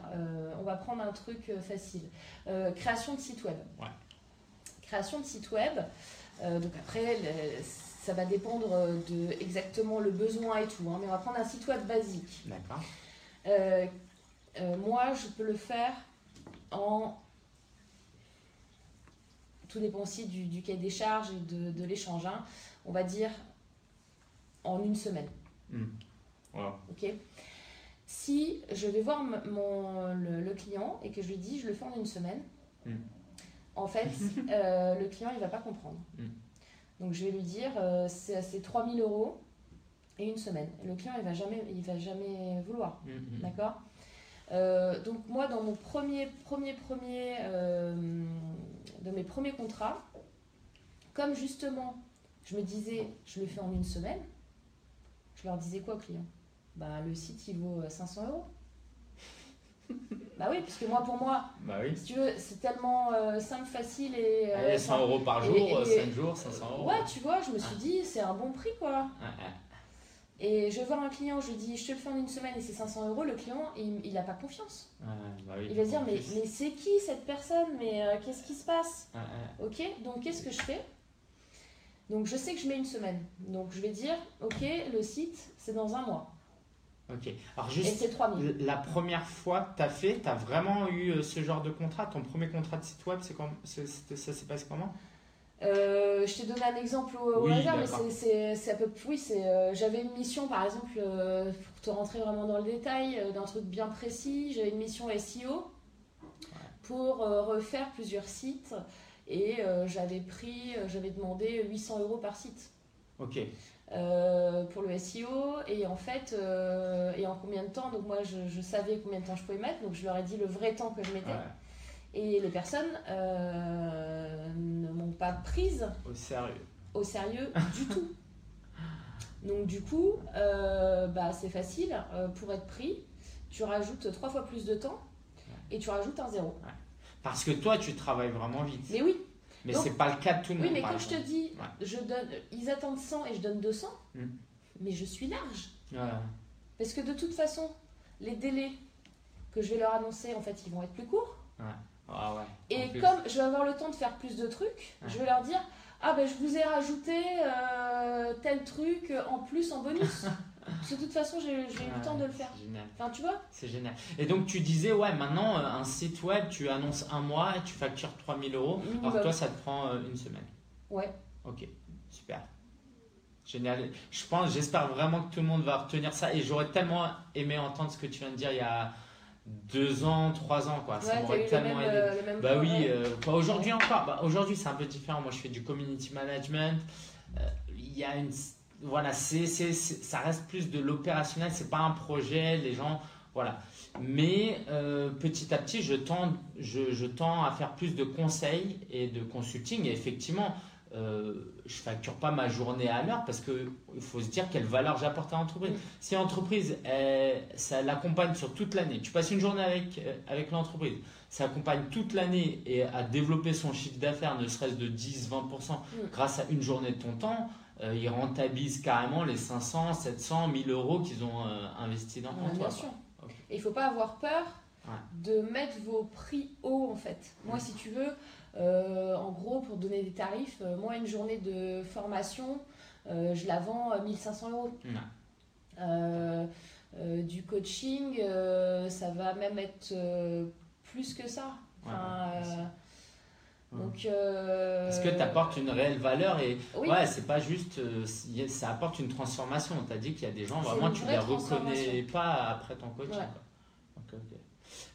On va prendre un truc facile. Création de site web. Ouais. Création de site web. Euh, donc après, le- ça va dépendre de exactement le besoin et tout. hein, mais on va prendre un site web basique. D'accord. Euh, euh, moi, je peux le faire en. Tout dépend aussi du, du cahier des charges et de, de l'échange. hein. On va dire en une semaine. Wow. ok si je vais voir mon, le, le client et que je lui dis je le fais en une semaine, Mm. En fait, (laughs) euh, le client il va pas comprendre. Mm. Donc je vais lui dire euh, c'est c'est 3000 euros et une semaine. Le client il va jamais, il va jamais vouloir. Mm, mm. D'accord? Euh, Donc moi, dans mon premier, premier, premier, euh, de mes premiers contrats, comme justement, je me disais, je le fais en une semaine, je leur disais quoi, client? Bah le site, il vaut euh, 500 euros. (laughs) bah oui, puisque moi, pour moi, Bah oui. si tu veux, c'est tellement euh, simple, facile et... euh, Allez, 100 enfin, euros par et- jour, et- 5 jours, 500 euros. Ouais, tu vois, je me suis dit, c'est un bon prix, quoi. (laughs) Et je vais voir un client, je lui dis, je te le fais en une semaine et c'est 500 euros, le client, il, il a pas confiance. Bah oui, Il va se dire, mais, mais c'est qui cette personne? Mais euh, qu'est-ce qui se passe? Ok, donc qu'est-ce que je fais? Donc je sais que je mets une semaine. Donc je vais dire, ok, le site, c'est dans un mois. Ok. Alors Et juste c'est 3000. la première fois que tu as fait, tu as vraiment eu euh, ce genre de contrat? Ton premier contrat de site web, c'est c'était- ça s'est passé comment? Euh, je t'ai donné un exemple au, Oui, hasard, mais c'est- c'est c'est à peu Oui, c'est. euh, j'avais une mission, par exemple, euh, pour te rentrer vraiment dans le détail, d'un truc bien précis. J'avais une mission SEO pour refaire plusieurs sites. Et j'avais pris, j'avais demandé 800 euros par site. Ok. Euh, pour le SEO et en fait euh, et en combien de temps donc moi je, je savais combien de temps je pouvais mettre donc je leur ai dit le vrai temps que je mettais. Ouais. et les personnes euh, ne m'ont pas prise Au sérieux. au sérieux du tout. (laughs) Donc du coup bah, c'est facile. Pour être pris tu rajoutes trois fois plus de temps et tu rajoutes un zéro. Parce que toi, tu travailles vraiment vite. mais oui Mais c'est pas le cas de tout le oui monde. mais par quand je te dis Ouais. je donne ils attendent 100 et je donne 200 Mm. mais je suis large Ouais. Parce que de toute façon, les délais que je vais leur annoncer, en fait, ils vont être plus courts. Ah ouais. Et comme je vais avoir le temps de faire plus de trucs, je vais leur dire Ah ben je vous ai rajouté euh, tel truc en plus en bonus. (laughs) Parce que de toute façon, j'ai eu le temps de le faire. C'est génial. Enfin, tu vois C'est génial. Et donc tu disais, ouais, maintenant, euh, un site web, tu annonces un mois et tu factures 3000 euros. Alors Minimum. toi, ça te prend euh, une semaine. Ouais. Ok, super. Génial. Je pense, j'espère vraiment que tout le monde va retenir ça. Et j'aurais tellement aimé entendre ce que tu viens de dire il y a deux ans, trois ans, quoi. ça Ouais, m'aurait le tellement aidé. euh, Bah oui, euh, bah aujourd'hui encore. Bah aujourd'hui, c'est un peu différent. Moi, je fais du community management. Euh, Il y a une. Voilà, c'est, ça reste plus de l'opérationnel. C'est pas un projet. Les gens. Voilà. Mais euh, petit à petit, je tends, je, je tends à faire plus de conseils et de consulting. Et effectivement, euh, je facture pas ma journée à l'heure parce qu'il faut se dire quelle valeur j'apporte à l'entreprise. Mm. Si l'entreprise, ça l'accompagne sur toute l'année, tu passes une journée avec, euh, avec l'entreprise, ça accompagne toute l'année et à développer son chiffre d'affaires, ne serait-ce de 10-20% Mm. grâce à une journée de ton temps, euh, ils rentabilisent carrément les 500, 700, 1000 euros qu'ils ont euh, investis dans Ouais, toi. bien sûr. Et il faut pas avoir peur Ouais. de mettre vos prix hauts en fait. Moi, Mm. si tu veux, euh, en gros, pour donner des tarifs, moi, une journée de formation, je la vends à 1500 euros. Euh, du coaching, ça va même être plus que ça. Enfin, Ouais. Donc, euh, Parce que tu apportes une réelle valeur et Oui, ouais, c'est pas juste, euh, ça apporte une transformation. Tu as dit qu'il y a des gens, vraiment, tu les reconnais pas après ton coaching. Ouais. quoi.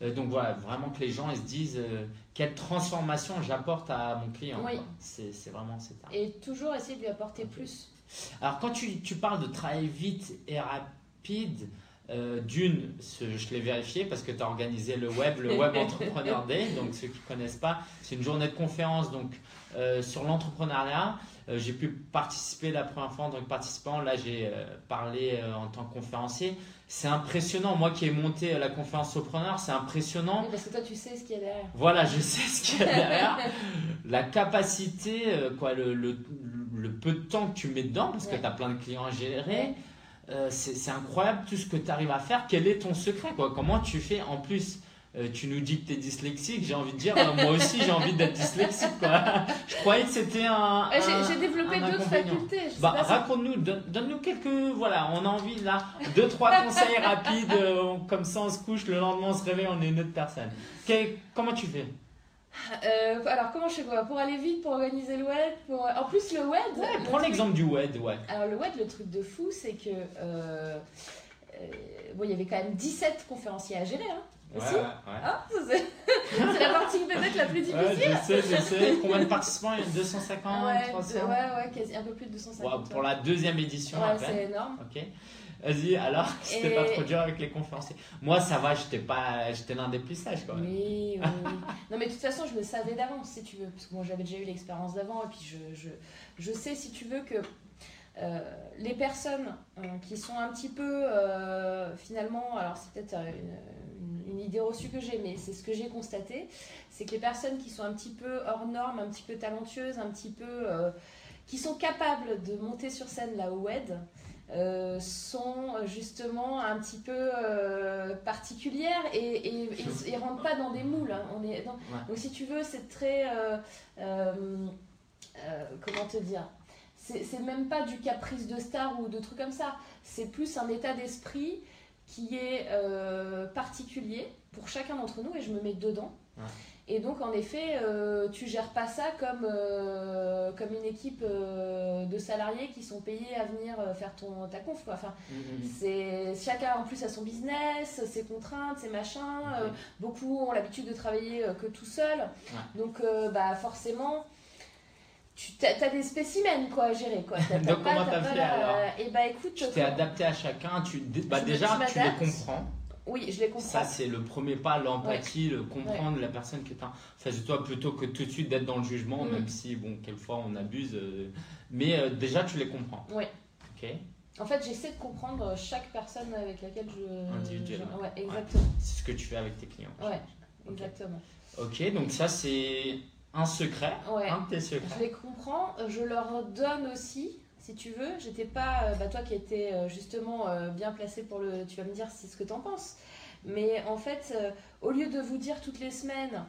Euh, donc voilà, vraiment que les gens ils se disent euh, quelle transformation j'apporte à mon client. Oui. C'est vraiment c'est et toujours essayer de lui apporter plus. Alors quand tu, tu parles de travailler vite et rapide, euh, d'une, je l'ai vérifié parce que tu as organisé le web, le Web (laughs) Entrepreneur Day. Donc ceux qui ne connaissent pas, c'est une journée de conférence donc, euh, sur l'entrepreneuriat. Euh, j'ai pu participer la première fois en tant que participant. Là, j'ai parlé en tant que conférencier. C'est impressionnant. Moi qui ai monté la conférence Sopreneur, c'est impressionnant. Oui, parce que toi, tu sais ce qu'il y a derrière. Voilà, je sais ce qu'il y a (laughs) derrière. La capacité, quoi, le, le, le peu de temps que tu mets dedans, parce que tu as plein de clients à gérer, Ouais. Euh, c'est incroyable tout ce que tu arrives à faire. Quel est ton secret quoi? Comment tu fais En plus, euh, tu nous dis que tu es dyslexique. J'ai envie de dire, euh, moi aussi j'ai envie d'être dyslexique. Quoi. (laughs) Je croyais que c'était un. J'ai- un- J'ai développé d'autres facultés. Bah, raconte-nous, donne- donne-nous quelques. Voilà, on a envie là, deux, trois conseils rapides, euh, comme ça on se couche, le lendemain on se réveille, on est une autre personne. Quel- comment tu fais? Euh, alors, comment je fais quoi Pour aller vite, pour organiser le WED pour... En plus, le WED. Ouais, le prends truc- l'exemple du WED, ouais. Alors, le WED, le truc de fou, c'est que. euh, euh, bon, il y avait quand même 17 conférenciers à gérer. Hein. Aussi ouais. Ça, c'est (laughs) c'est la partie peut-être la plus difficile. Ouais, je sais, je sais. Combien de participants? Il y a 250, Ouais, 300 de- ouais, ouais, quasi, un peu plus de 250. Ouais, Pour la deuxième édition, Ouais, à peine. c'est énorme. Ok. Vas-y, alors, (laughs) c'était pas Et- trop dur avec les conférenciers. Moi, ça va, j'étais pas, j'étais l'un des plus sages quand même. Oui, oui. (laughs) Non, mais de toute façon, je le savais d'avance, si tu veux. Parce que moi, j'avais déjà eu l'expérience d'avant. Et puis, je, je, je sais, si tu veux, que euh, les personnes euh, qui sont un petit peu, euh, finalement, alors c'est peut-être une, une- une idée reçue que j'ai, mais c'est ce que j'ai constaté, c'est que les personnes qui sont un petit peu hors normes, un petit peu talentueuses, un petit peu... qui sont capables de monter sur scène là au WED, euh, sont justement un petit peu euh, particulières et, et, et, et rentrent pas dans des moules. hein. On est dans- Ouais. Donc si tu veux, c'est très... euh, comment te dire? C'est même pas du caprice de star ou de trucs comme ça. C'est plus un état d'esprit qui est particulier pour chacun d'entre nous et je me mets dedans. Ouais. Et donc, en effet, euh, tu gères pas ça comme, euh, comme une équipe euh, de salariés qui sont payés à venir euh, faire ton, ta conf. Quoi. Enfin, Mhm. c'est chacun en plus a son business, ses contraintes, ses machins. beaucoup ont l'habitude de travailler que tout seul. Donc, bah, forcément, tu as, des spécimens quoi, à gérer. Quoi. (laughs) Donc, pas- comment t'as fait, la- alors Et bah écoute, Tu t'es adapté à chacun, tu, bah déjà tu les comprends. Oui, je les comprends. Ça, c'est le premier pas, l'empathie, le comprendre la personne qui est en face de toi plutôt que tout de suite d'être dans le jugement, Mm. même si, bon, quelquefois on abuse. euh, mais euh, déjà, tu les comprends. Ouais. Ok En fait, j'essaie de comprendre chaque personne avec laquelle je. Individuellement. je- Ouais, exactement. C'est ce que tu fais avec tes clients. Ouais, exactement. Ok, donc ça, c'est un secret. Ouais. Un de tes Je secrets. les comprends, je leur donne aussi, si tu veux. J'étais pas, euh, bah, toi qui étais euh, justement euh, bien placé pour le. Tu vas me dire si ce que t'en penses. Mais en fait, au lieu de vous dire toutes les semaines,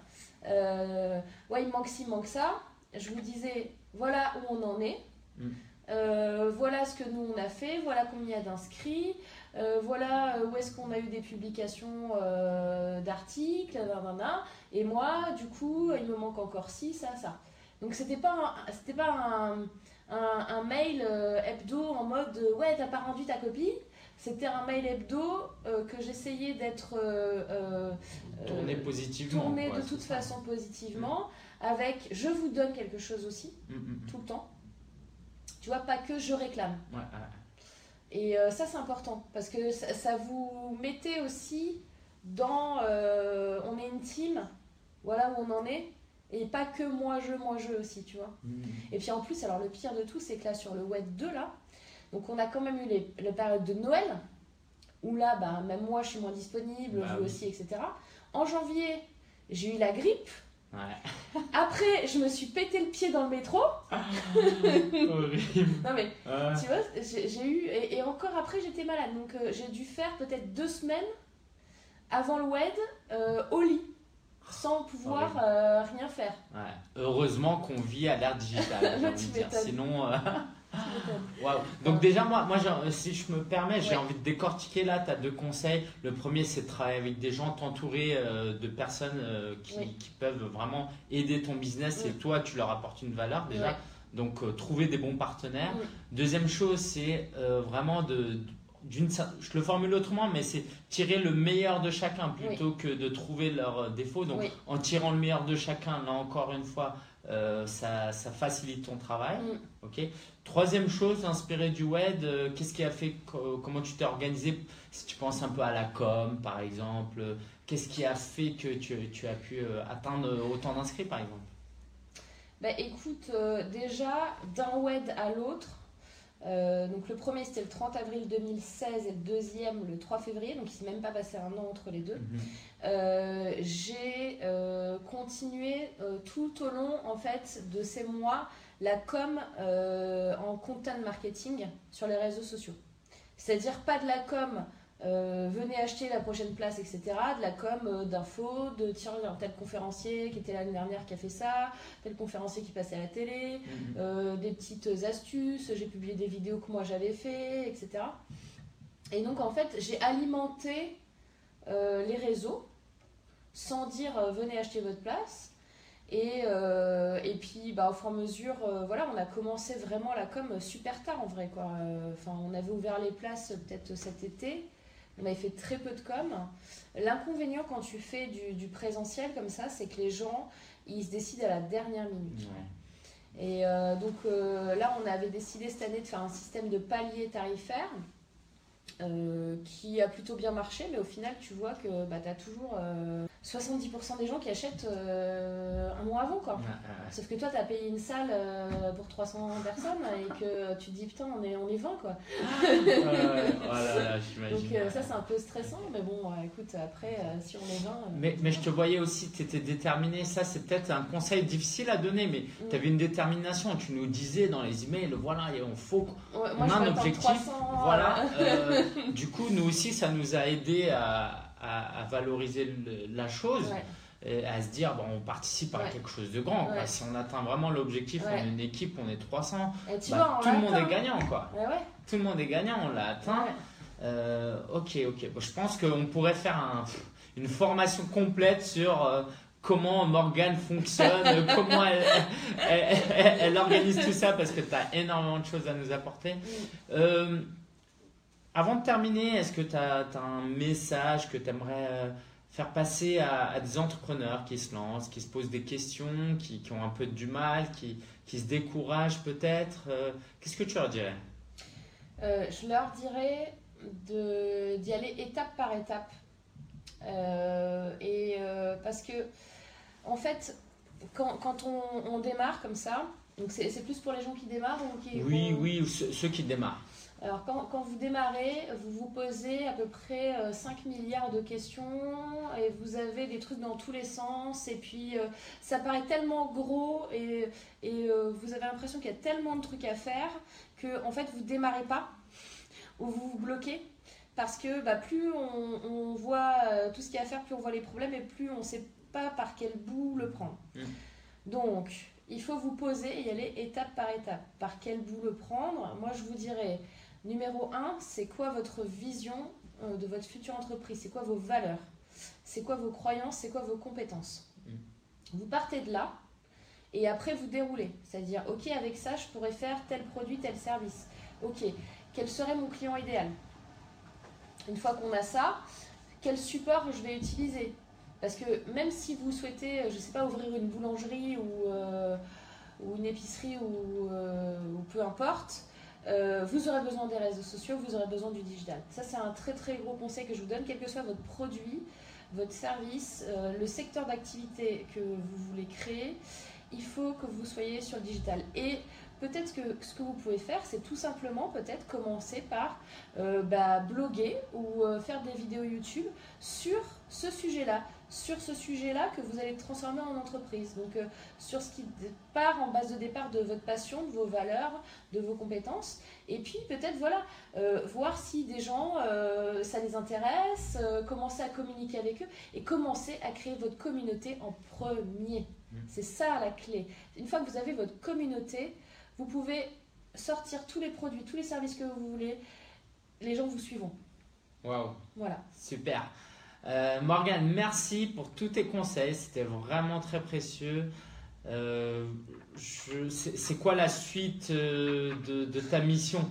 euh, ouais, il manque ci, il manque ça, je vous disais, voilà où on en est. Mm. Euh, voilà ce que nous on a fait, voilà combien il y a d'inscrits, euh, voilà où est-ce qu'on a eu des publications euh, d'articles, et moi du coup il me manque encore ci, ça, ça. Donc c'était pas un, c'était pas un, un, un mail euh, hebdo en mode euh, ouais t'as pas rendu ta copie. C'était un mail hebdo euh, que j'essayais d'être euh, euh, euh, positivement. tourné de toute ça. façon positivement, avec je vous donne quelque chose aussi Mm, mm, tout le temps. Tu vois pas que je réclame. mm. Ouais, ouais. Et ça, c'est important parce que ça, ça vous mettait aussi dans. on est une team, voilà où on en est, et pas que moi je, moi je aussi, tu vois. Mm. Et puis en plus, alors le pire de tout, c'est que là sur le web 2, là, donc on a quand même eu les, les périodes de Noël, où là, bah, même moi je suis moins disponible, Bah vous oui. aussi, etc. En janvier, j'ai eu la grippe. Ouais. (laughs) Après, je me suis pété le pied dans le métro. (laughs) Horrible. Non mais Ouais. tu vois, j'ai j'ai eu. Et, et encore après, j'étais malade. Donc euh, j'ai dû faire peut-être deux semaines avant le WED euh, au lit, sans pouvoir euh, rien faire. Ouais. Heureusement qu'on vit à l'ère digitale, (laughs) j'ai envie Tu de dire. m'étonnes. Sinon. euh. (laughs) Waouh. Donc déjà moi, moi si je me permets, j'ai Ouais. envie de décortiquer là, tu as deux conseils. Le premier c'est de travailler avec des gens, t'entourer euh, de personnes qui, peuvent vraiment aider ton business et Mm. toi tu leur apportes une valeur déjà. Donc trouver des bons partenaires. Mm. Deuxième chose c'est vraiment de... d'une je le formule autrement, mais c'est tirer le meilleur de chacun plutôt que de trouver leurs euh, défauts. Donc Oui. en tirant le meilleur de chacun, là encore une fois, euh, ça, ça facilite ton travail. Mm. Ok? Troisième chose, inspiré du web, euh, qu'est-ce qui a fait, co- comment tu t'es organisé? Si tu penses un peu à la com, par exemple, euh, qu'est-ce qui a fait que tu, tu as pu atteindre autant d'inscrits, par exemple? Bah écoute, déjà d'un WED à l'autre. Euh, donc le premier c'était le 30 avril 2016 et le deuxième le 3 février, donc il s'est même pas passé un an entre les deux. Mhm. Euh, j'ai euh, continué tout au long en fait de ces mois la com en content marketing sur les réseaux sociaux. C'est-à-dire pas de la com euh, venez acheter la prochaine place, etc. De la com euh, d'infos, de tiens, il y a un tel conférencier qui était l'année dernière qui a fait ça, tel conférencier qui passait à la télé, Mhm. euh, des petites astuces, j'ai publié des vidéos que moi j'avais fait, etc. Et donc en fait, j'ai alimenté euh, les réseaux sans dire venez acheter votre place. Et, et puis bah, au fur et à mesure, voilà, on a commencé vraiment la com super tard en vrai. Quoi. Enfin, on avait ouvert les places peut-être cet été. On avait fait très peu de com. L'inconvénient quand tu fais du, du présentiel comme ça, c'est que les gens, ils se décident à la dernière minute. Ouais. Et euh, donc euh, là, on avait décidé cette année de faire un système de palier tarifaire euh, qui a plutôt bien marché, mais au final, tu vois que bah, tu as toujours 70% des gens qui achètent euh, un mois avant. Quoi. Ouais, ouais, Sauf que toi, tu as payé une salle euh, pour 300 personnes et que tu te dis putain, on est, on est 20 quoi. ouais. J'imagine. Donc euh, ça, c'est un peu stressant, mais bon, euh, écoute, après, euh, si on est 20. euh, Mais, mais je te voyais aussi, tu étais déterminé. Ça, c'est peut-être un conseil difficile à donner, mais Mm. tu avais une détermination. Tu nous disais dans les emails, voilà, il faut Ouais, on moi, je a un objectif, 300, Voilà. du coup, nous aussi, ça nous a aidé à, à- à valoriser le- la chose, ouais. et à se dire, bon, on participe à Ouais. quelque chose de grand. quoi. Si on atteint vraiment l'objectif, Ouais. on est une équipe, on est 300, Et tu bah, vois, on tout le monde est gagnant, quoi. Tout le monde est gagnant, on l'a atteint. Euh, ok, ok. Bon, je pense qu'on pourrait faire un, une formation complète sur euh, comment Morgane fonctionne, (laughs) comment elle, elle, elle- elle organise tout ça, parce que tu as énormément de choses à nous apporter. Euh, avant de terminer, est-ce que tu as, un message que tu aimerais faire passer à, à des entrepreneurs qui se lancent, qui se posent des questions, qui, qui ont un peu du mal, qui, qui se découragent peut-être Euh, Qu'est-ce que tu leur dirais? Euh, je leur dirais d'y aller étape par étape. Euh, et euh, parce que, en fait, quand, quand on, on démarre comme ça, donc c'est plus pour les gens qui démarrent ou qui. Oui, ou- oui, ou ceux, ceux qui démarrent. Alors, quand, quand vous démarrez, vous vous posez à peu près euh, 5 milliards de questions et vous avez des trucs dans tous les sens. Et puis, euh, ça paraît tellement gros et, et euh, vous avez l'impression qu'il y a tellement de trucs à faire que, en fait, vous démarrez pas ou vous vous bloquez. Parce que bah, plus on, on voit euh, tout ce qu'il y a à faire, plus on voit les problèmes et plus on ne sait pas par quel bout le prendre. Mm. Donc, il faut vous poser et y aller étape par étape. Par quel bout le prendre? Moi, je vous dirais, numéro 1, c'est quoi votre vision euh, de votre future entreprise? C'est quoi vos valeurs? C'est quoi vos croyances? C'est quoi vos compétences? Mm. Vous partez de là et après vous déroulez. C'est-à-dire, ok, avec ça, je pourrais faire tel produit, tel service. Ok, quel serait mon client idéal? Une fois qu'on a ça, quel support je vais utiliser? Parce que même si vous souhaitez, euh, je sais pas, ouvrir une boulangerie ou, euh, ou une épicerie ou, euh, ou peu importe, euh, vous aurez besoin des réseaux sociaux, vous aurez besoin du digital. Ça, c'est un très très gros conseil que je vous donne, quel que soit votre produit, votre service, euh, le secteur d'activité que vous voulez créer, il faut que vous soyez sur le digital. Et peut-être que ce que vous pouvez faire, c'est tout simplement peut-être commencer par euh, bah, bloguer ou faire des vidéos YouTube sur ce sujet-là, sur ce sujet-là que vous allez transformer en entreprise. Donc euh, sur ce qui part en base de départ de votre passion, de vos valeurs, de vos compétences. Et puis peut-être voilà, euh, voir si des gens, euh, ça les intéresse, commencer à communiquer avec eux et commencer à créer votre communauté en premier. Mm. C'est ça la clé. Une fois que vous avez votre communauté, vous pouvez sortir tous les produits, tous les services que vous voulez. Les gens vous suivront. Waouh, Voilà. super. Euh, Morgane, merci pour tous tes conseils. C'était vraiment très précieux. Euh, c'est quoi la suite euh, de, de ta mission?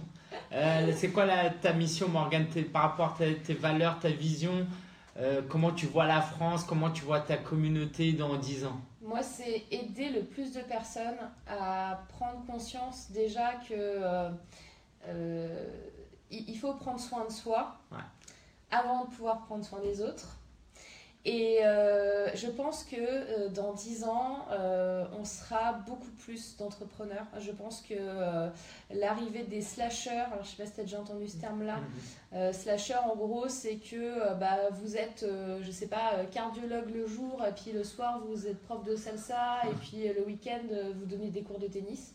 Euh, C'est quoi la- ta mission, Morgane, par rapport à tes, tes valeurs, ta vision? Comment tu vois la France? Comment tu vois ta communauté dans 10 ans? Moi, c'est aider le plus de personnes à prendre conscience déjà que il il faut prendre soin de soi Ouais. Avant de pouvoir prendre soin des autres. Et euh, je pense que euh, dans 10 ans, euh, on sera beaucoup plus d'entrepreneurs. Je pense que l'arrivée des slashers, alors je sais pas si tu as déjà entendu ce terme-là, euh, slasher, en gros, c'est que bah, vous êtes, je sais pas, cardiologue le jour, et puis le soir, vous êtes prof de salsa, et puis euh, le week-end, vous donnez des cours de tennis.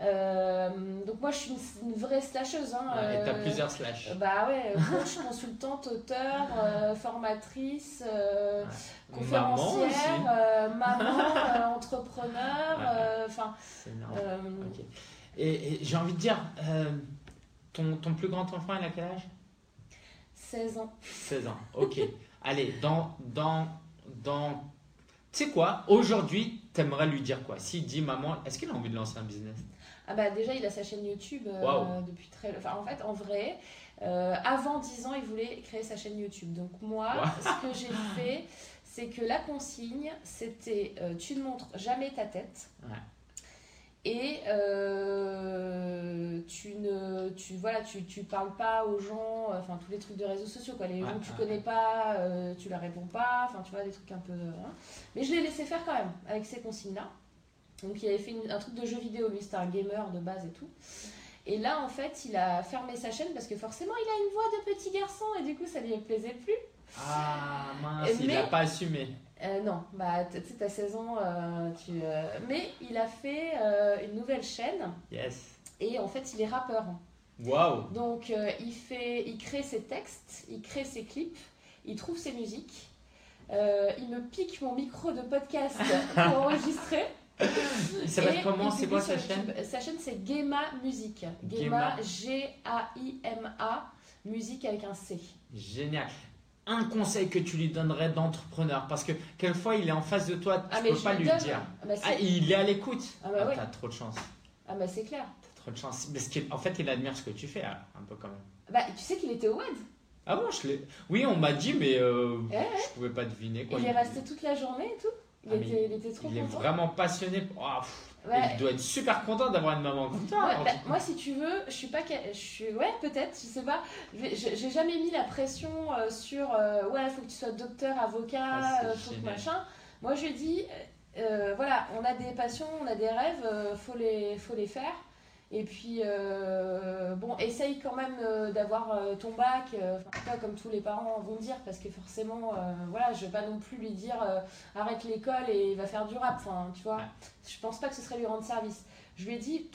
Euh, donc moi, je suis une, une vraie slasheuse. Hein, Ouais, Et t'as euh, plusieurs slash. euh, Bah ouais, coach, consultante, auteur, euh, formatrice, euh, Maman conférencière, euh, maman, euh, entrepreneur, Ouais. euh, enfin... C'est énorme. euh, Ok. Et, et j'ai envie de dire, euh, ton, ton plus grand enfant, il a quel âge? 16 ans. 16 ans. Ok. (laughs) Allez, dans. dans, dans tu sais quoi? Aujourd'hui, t'aimerais lui dire quoi? S'il dit maman, est-ce qu'il a envie de lancer un business? Ah bah déjà il a sa chaîne YouTube euh, depuis très enfin en fait en vrai euh, avant 10 ans il voulait créer sa chaîne YouTube. Donc moi ce que j'ai fait c'est que la consigne c'était euh, tu ne montres jamais ta tête. Ouais. et tu ne tu voilà tu, tu parles pas aux gens enfin tous les trucs de réseaux sociaux quoi. Les Ouais, gens que tu connais pas tu leur réponds pas enfin tu vois des trucs un peu hein. mais je l'ai laissé faire quand même avec ces consignes là donc il avait fait une- un truc de jeu vidéo, lui c'était un gamer de base et tout. Et là en fait il a fermé sa chaîne parce que forcément il a une voix de petit garçon et du coup ça lui plaisait plus. Ah mince, il Mais- n'a pas assumé. Euh, non, bah tu sais t'as 16 ans, euh, tu, euh, mais il a fait euh, une nouvelle chaîne Yes. et en fait il est rappeur. Waouh Donc il, fait, il crée ses textes, il crée ses clips, il trouve ses musiques. Il me pique mon micro de podcast (laughs) pour enregistrer. (laughs) S'appelle Et comment C'est quoi sa chaîne. Sa chaîne c'est Gema Musique. Gema. G-A-I-M-A musique avec un C. Génial. Un conseil que tu lui donnerais d'entrepreneur Parce que quelquefois, il est en face de toi, tu Ah, peux pas lui donne. dire. Ah bah, Ah, il est à l'écoute. Ah bah oui. T'as trop de chance. ah bah, c'est clair. T'as trop de chance. Parce qu'en fait, il admire ce que tu fais, un peu quand même. Bah, tu sais qu'il était au WED. Ah bon, je l'ai. Oui, on m'a dit, mais euh, Ouais, ouais. je pouvais pas deviner. Quoi. Il est resté toute la journée et tout. Il, Ah, était, il était trop Il est content. vraiment passionné. Oh, Ouais. Il doit être super content d'avoir une maman comme toi. Ouais, en bah, moi, si tu veux, je suis pas. Je suis, ouais, peut-être, je sais pas. J'ai jamais mis la pression euh, sur. euh, ouais, faut que tu sois docteur, avocat, Ah, euh, faut que génial. machin. Moi, je lui dis, euh, euh, voilà, on a des passions, on a des rêves, euh, faut les, faut les faire. Et puis, euh, bon, essaye quand même euh, d'avoir euh, ton bac, enfin, pas comme tous les parents vont dire, parce que forcément, voilà, je vais pas non plus lui dire arrête l'école et va faire du rap, enfin, tu vois. Je pense pas que ce serait lui rendre service. Je lui ai dit,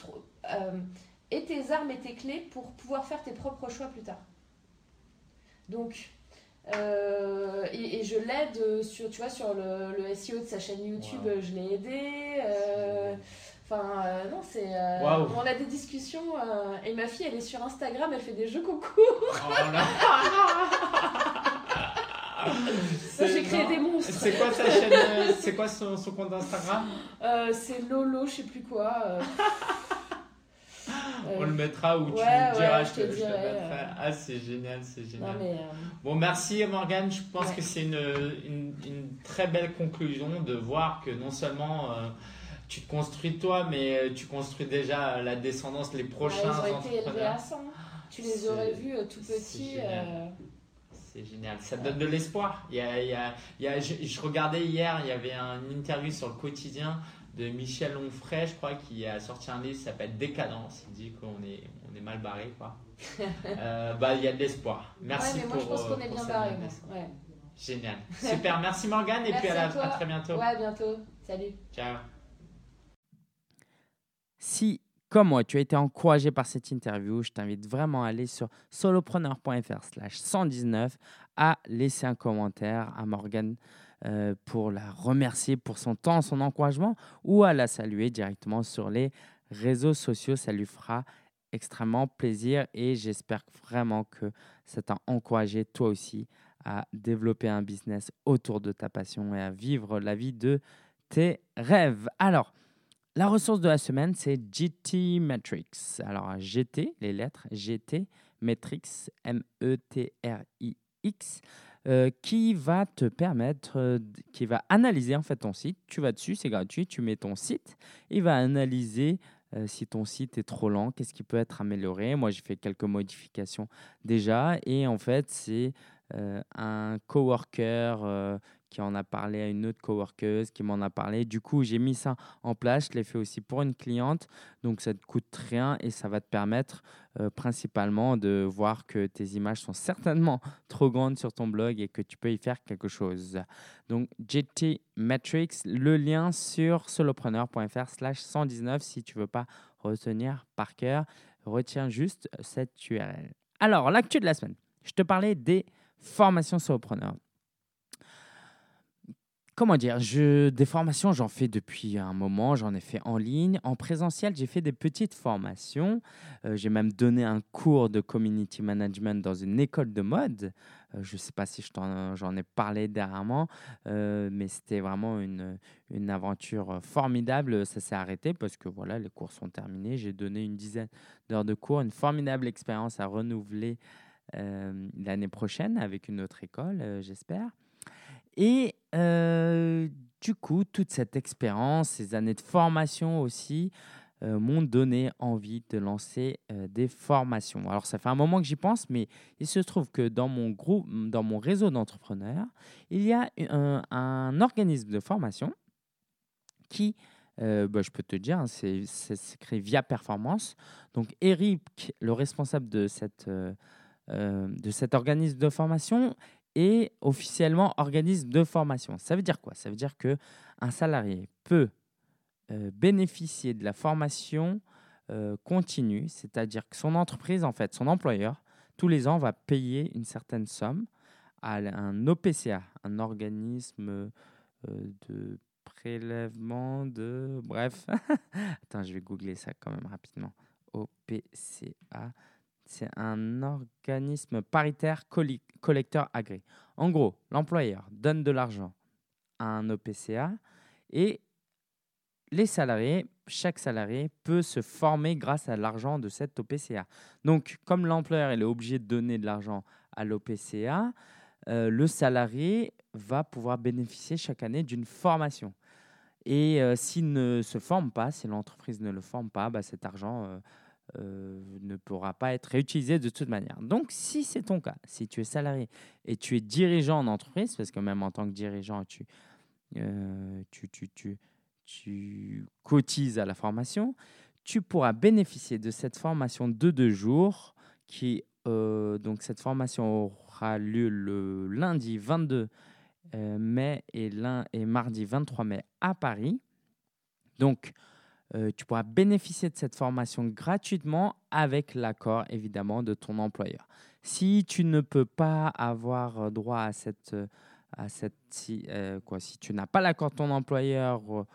et tes armes et tes clés pour pouvoir faire tes propres choix plus tard. Donc, euh, et, et je l'aide sur, tu vois, sur le, le SEO de sa chaîne YouTube, Wow. je l'ai aidé. euh, Enfin, euh, non, c'est. euh. On a des discussions. euh, et ma fille, elle est sur Instagram, elle fait des jeux concours. Oh (laughs) J'ai créé des monstres. C'est quoi sa chaîne C'est quoi son, son compte Instagram? C'est Lolo, je sais plus quoi. (laughs) On le mettra ou tu ouais, me diras, ouais, je te, je te mettrai. Ah, c'est génial, c'est non, génial. mais. Bon, merci Morgane. Je pense Ouais. que c'est une, une, une très belle conclusion de voir que non seulement tu te construis toi, mais euh, tu construis déjà la descendance, les prochains ils ont été élevés à 100. Tu les aurais vus euh, tout petits. euh, C'est génial, ça donne de l'espoir. Il y a, il y a- il y a- je, je regardais hier, il y avait une interview sur le quotidien de Michel Onfray, je crois, qui a sorti un livre qui s'appelle Décadence. Il dit qu'on est, on est mal barré, quoi. (laughs) Euh, bah, il y a de l'espoir. Merci ouais, mais moi pour. je pense qu'on est bien barré. Ouais. Génial. Super, merci Morgane et Merci puis à, la- à toi. à très bientôt. ouais, à bientôt. Salut. Ciao. Si, comme moi, tu as été encouragé par cette interview, je t'invite vraiment à aller sur solopreneur.fr slash 119 à laisser un commentaire à Morgane euh, pour la remercier pour son temps, son encouragement ou à la saluer directement sur les réseaux sociaux. Ça lui fera extrêmement plaisir et j'espère vraiment que ça t'a encouragé toi aussi à développer un business autour de ta passion et à vivre la vie de tes rêves. Alors, la ressource de la semaine, c'est GT Metrics. Alors, GT, les lettres, GT Metrics, M-E-T-R-I-X, euh, qui va te permettre, qui va analyser en fait ton site. Tu vas dessus, c'est gratuit, tu mets ton site, il va analyser euh, si ton site est trop lent, qu'est-ce qui peut être amélioré. Moi, j'ai fait quelques modifications déjà, et en fait, c'est euh, un coworker qui en a parlé à une autre coworkeuse qui m'en a parlé. Du coup, j'ai mis ça en place. Je l'ai fait aussi pour une cliente. Donc, ça ne te coûte rien et ça va te permettre euh, principalement de voir que tes images sont certainement (laughs) trop grandes sur ton blog et que tu peux y faire quelque chose. Donc, GT Metrics, le lien sur solopreneur.fr slash 119 si tu veux pas retenir par cœur. Retiens juste cette URL. Alors, l'actu de la semaine. Je te parlais des formations solopreneur comment dire, je, des formations, j'en fais depuis un moment, j'en ai fait en ligne. En présentiel, j'ai fait des petites formations. Euh, j'ai même donné un cours de community management dans une école de mode. Euh, je ne sais pas si j'en ai parlé dernièrement, euh, mais c'était vraiment une, une aventure formidable. Ça s'est arrêté parce que voilà, les cours sont terminés. J'ai donné une dizaine d'heures de cours, une formidable expérience à renouveler l'année prochaine avec une autre école, j'espère. Et du coup, toute cette expérience, ces années de formation aussi, m'ont donné envie de lancer des formations. Alors, ça fait un moment que j'y pense, mais il se trouve que dans mon groupe, dans mon réseau d'entrepreneurs, il y a un, organisme de formation qui, bah, je peux te dire, hein, c'est créé via Performance. Donc, Eric, le responsable de, cette, euh, de cet organisme de formation, est officiellement organisme de formation. Ça veut dire quoi? Ça veut dire que un salarié peut euh, bénéficier de la formation euh, continue, c'est-à-dire que son entreprise, en fait, son employeur, tous les ans, va payer une certaine somme à un OPCA, un organisme euh, de prélèvement de... Bref, (laughs) attends, je vais googler ça quand même rapidement. OPCA, c'est un organisme paritaire collecteur agréé. En gros, l'employeur donne de l'argent à un OPCA et les salariés, chaque salarié peut se former grâce à l'argent de cet OPCA. Donc, comme l'employeur est obligé de donner de l'argent à l'OPCA, euh, le salarié va pouvoir bénéficier chaque année d'une formation. Et euh, s'il ne se forme pas, si l'entreprise ne le forme pas, bah, cet argent euh, ne pourra pas être réutilisé de toute manière. Donc, si c'est ton cas, si tu es salarié et tu es dirigeant en entreprise, parce que même en tant que dirigeant, tu, tu, tu, tu tu cotises à la formation, tu pourras bénéficier de cette formation de deux jours qui euh, donc cette formation aura lieu le lundi 22 euh, mai et, et mardi 23 mai à Paris. Donc, euh, tu pourras bénéficier de cette formation gratuitement avec l'accord évidemment de ton employeur. Si tu ne peux pas avoir droit à cette, à cette si, quoi, si tu n'as pas l'accord de ton employeur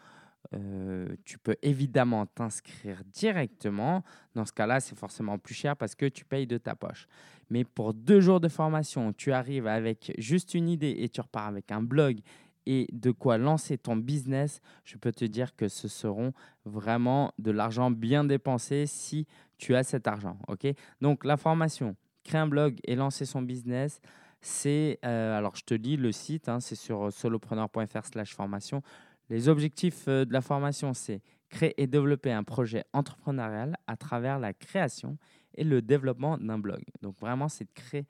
euh, tu peux évidemment t'inscrire directement. Dans ce cas-là, c'est forcément plus cher parce que tu payes de ta poche. Mais pour deux jours de formation, tu arrives avec juste une idée et tu repars avec un blog et de quoi lancer ton business, je peux te dire que ce seront vraiment de l'argent bien dépensé si tu as cet argent. ok? Donc la formation, créer un blog et lancer son business, c'est, euh, alors je te lis le site, hein, c'est sur solopreneur.fr slash formation. Les objectifs euh, de la formation, c'est créer et développer un projet entrepreneurial à travers la création et le développement d'un blog. Donc vraiment, c'est de créer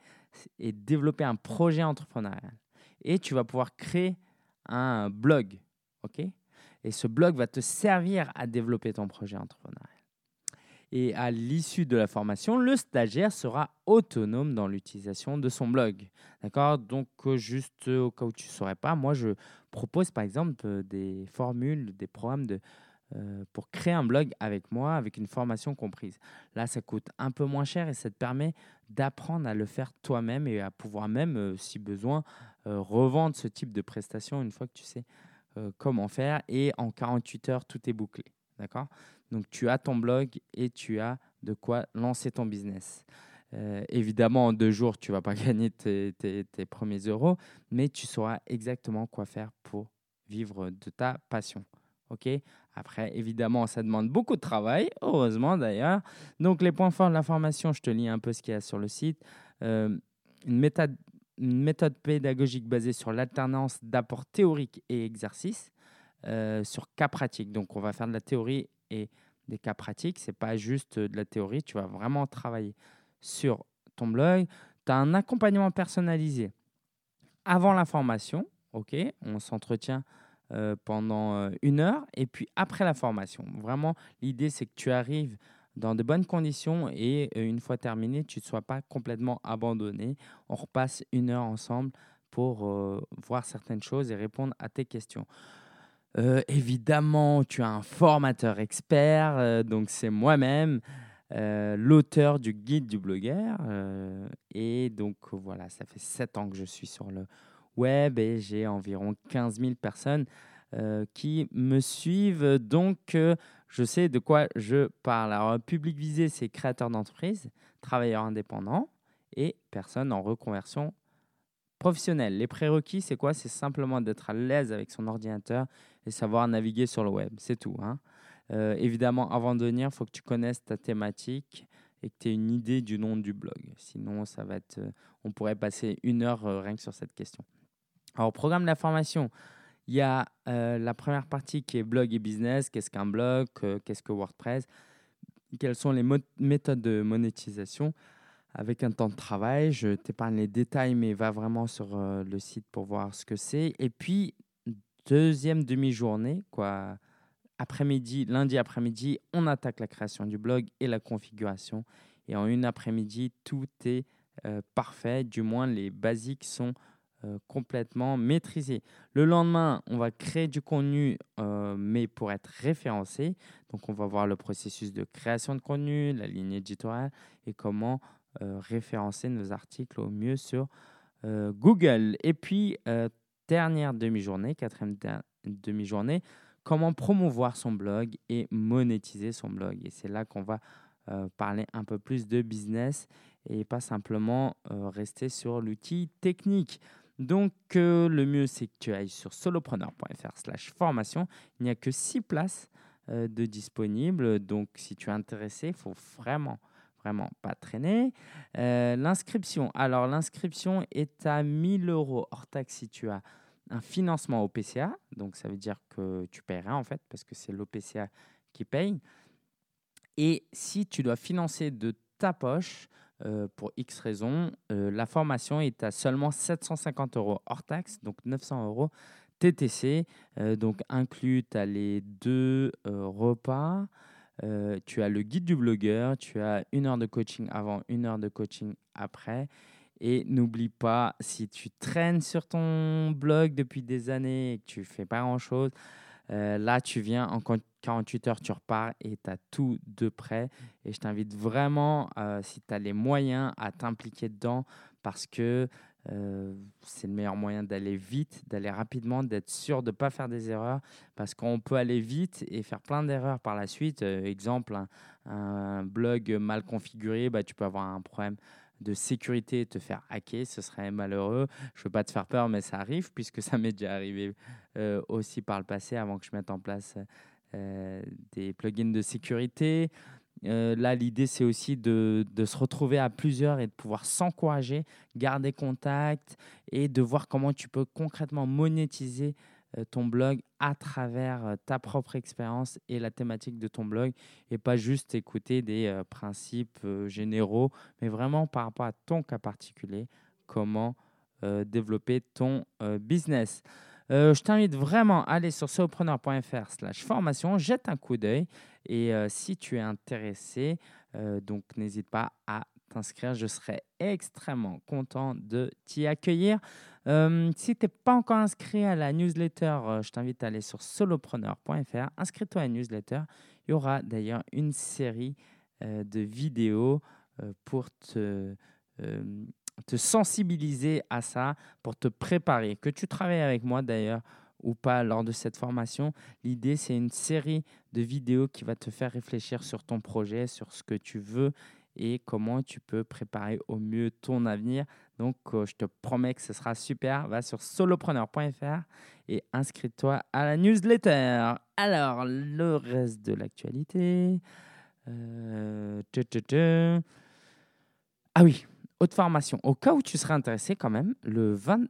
et développer un projet entrepreneurial. Et tu vas pouvoir créer un blog, ok? Et ce blog va te servir à développer ton projet entrepreneurial. Et à l'issue de la formation, le stagiaire sera autonome dans l'utilisation de son blog. D'accord? Donc, euh, juste au cas où tu ne saurais pas, moi, je propose par exemple euh, des formules, des programmes de, euh, pour créer un blog avec moi, avec une formation comprise. Là, ça coûte un peu moins cher et ça te permet d'apprendre à le faire toi-même et à pouvoir même, si besoin, revendre ce type de prestation une fois que tu sais comment faire. Et en 48 heures, tout est bouclé. D'accord? Donc tu as ton blog et tu as de quoi lancer ton business. Euh, évidemment, en deux jours, tu ne vas pas (laughs) gagner tes, premiers euros, mais tu sauras exactement quoi faire pour vivre de ta passion. OK? Après, évidemment, ça demande beaucoup de travail, heureusement d'ailleurs. Donc, les points forts de la formation, je te lis un peu ce qu'il y a sur le site. Euh, une, méthode, pédagogique basée sur l'alternance d'apports théoriques et exercices euh, sur cas pratiques. Donc, on va faire de la théorie et des cas pratiques. Ce n'est pas juste de la théorie. Tu vas vraiment travailler sur ton blog. Tu as un accompagnement personnalisé avant la formation. OK, on s'entretient euh, pendant euh, une heure. Et puis après la formation, vraiment, l'idée, c'est que tu arrives dans de bonnes conditions et euh, une fois terminé, tu ne sois pas complètement abandonné. On repasse une heure ensemble pour voir certaines choses et répondre à tes questions. Évidemment, tu as un formateur expert, donc c'est moi-même, l'auteur du guide du blogueur. et donc voilà, ça fait sept ans que je suis sur le web et j'ai environ 15 000 personnes qui me suivent. Donc je sais de quoi je parle. Alors, public visé, c'est créateur d'entreprise, travailleur indépendant et personne en reconversion professionnelle. Les prérequis, c'est quoi? C'est simplement d'être à l'aise avec son ordinateur et savoir naviguer sur le web. C'est tout. Hein. Euh, évidemment, avant de venir, il faut que tu connaisses ta thématique et que tu aies une idée du nom du blog. Sinon, ça va être, euh, on pourrait passer une heure euh, rien que sur cette question. Alors, programme de la formation, il y a la première partie qui est blog et business. Qu'est-ce qu'un blog? Qu'est-ce que WordPress? Quelles sont les méthodes de monétisation? Avec un temps de travail. Je t'épargne les détails, mais va vraiment sur le site pour voir ce que c'est. Et puis, deuxième demi-journée, quoi, après-midi, lundi après-midi, on attaque la création du blog et la configuration. Et en une après-midi, tout est euh, parfait, du moins les basiques sont euh, complètement maîtrisés. Le lendemain, on va créer du contenu, euh, mais pour être référencé. Donc, on va voir le processus de création de contenu, la ligne éditoriale et comment référencer nos articles au mieux sur Google. Et puis, dernière demi-journée, quatrième demi-journée, comment promouvoir son blog et monétiser son blog. Et c'est là qu'on va parler un peu plus de business et pas simplement rester sur l'outil technique. Donc, le mieux, c'est que tu ailles sur solopreneur.fr slash formation. Il n'y a que six places de disponibles. Donc, si tu es intéressé, il faut vraiment, vraiment pas traîner. l'inscription. Alors, l'inscription est à 1000 euros hors taxe si tu as un financement au PCA. Donc, ça veut dire que tu paieras en fait, parce que c'est l'OPCA qui paye. Et si tu dois financer de ta poche, euh, pour X raisons, euh, la formation est à seulement 750 euros hors taxe, donc 900 euros TTC. Euh, donc, inclus, tu as les deux repas. tu as le guide du blogueur, tu as une heure de coaching avant, une heure de coaching après. Et n'oublie pas, si tu traînes sur ton blog depuis des années et que tu fais pas grand-chose, là, tu viens en 48 heures, tu repars et tu as tout de prêt. Et je t'invite vraiment, euh, si tu as les moyens, à t'impliquer dedans parce que euh, c'est le meilleur moyen d'aller vite, d'aller rapidement, d'être sûr de ne pas faire des erreurs parce qu'on peut aller vite et faire plein d'erreurs par la suite. exemple, un, blog mal configuré, bah, tu peux avoir un problème de sécurité te faire hacker, ce serait malheureux. Je ne veux pas te faire peur, mais ça arrive, puisque (laughs) ça m'est déjà arrivé euh, aussi par le passé, avant que je mette en place euh, des plugins de sécurité. Euh, là, l'idée, c'est aussi de, de, se retrouver à plusieurs et de pouvoir s'encourager, garder contact et de voir comment tu peux concrètement monétiser euh, ton blog à travers euh, ta propre expérience et la thématique de ton blog et pas juste écouter des euh, principes généraux, mais vraiment par rapport à ton cas particulier, comment développer ton business. Je t'invite vraiment à aller sur solopreneur.fr slash formation, jette un coup d'œil et si tu es intéressé, donc n'hésite pas à t'inscrire. Je serai extrêmement content de t'y accueillir. Euh, si tu n'es pas encore inscrit à la newsletter, euh, je t'invite à aller sur solopreneur.fr. Inscris-toi à la newsletter. Il y aura d'ailleurs une série euh, de vidéos pour te, te sensibiliser à ça, pour te préparer. Que tu travailles avec moi d'ailleurs ou pas lors de cette formation, l'idée c'est une série de vidéos qui va te faire réfléchir sur ton projet, sur ce que tu veux et comment tu peux préparer au mieux ton avenir. Donc, euh, je te promets que ce sera super. Va sur solopreneur.fr et inscris-toi à la newsletter. Alors, le reste de l'actualité. Euh, ah oui, haute formation. Au cas où tu serais intéressé quand même, le 20,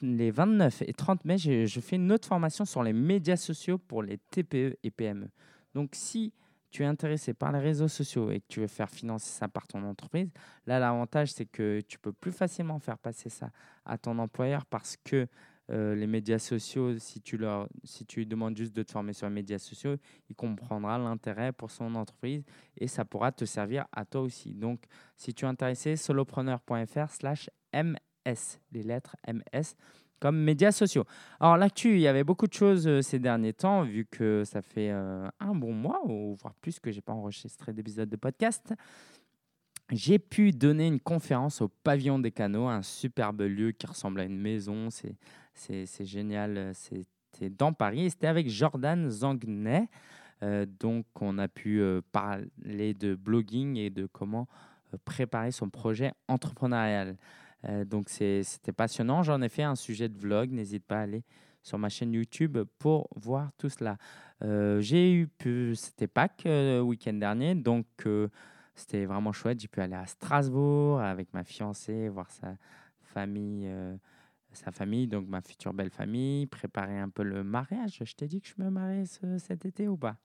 les 29 et 30 mai, je, je fais une autre formation sur les médias sociaux pour les TPE et PME. Donc, si tu es intéressé par les réseaux sociaux et que tu veux faire financer ça par ton entreprise, là, l'avantage, c'est que tu peux plus facilement faire passer ça à ton employeur parce que euh, les médias sociaux, si tu, leur, si tu lui demandes juste de te former sur les médias sociaux, il comprendra l'intérêt pour son entreprise et ça pourra te servir à toi aussi. Donc, si tu es intéressé, solopreneur.fr slash MS, les lettres MS comme médias sociaux. Alors l'actu, il y avait beaucoup de choses euh, ces derniers temps, vu que ça fait euh, un bon mois, ou voire plus que j'ai pas enregistré d'épisode de podcast. J'ai pu donner une conférence au Pavillon des Canaux, un superbe lieu qui ressemble à une maison. C'est génial. C'était dans Paris. C'était avec Jordan Zangnay. Euh, donc, on a pu parler de blogging et de comment préparer son projet entrepreneurial. Euh, donc c'était passionnant. J'en ai fait un sujet de vlog. N'hésite pas à aller sur ma chaîne YouTube pour voir tout cela. Euh, j'ai eu, c'était Pâques le euh, week-end dernier, donc c'était vraiment chouette. J'ai pu aller à Strasbourg avec ma fiancée, voir sa famille, sa famille, donc ma future belle famille, préparer un peu le mariage. Je t'ai dit que je me mariais cet été ou pas?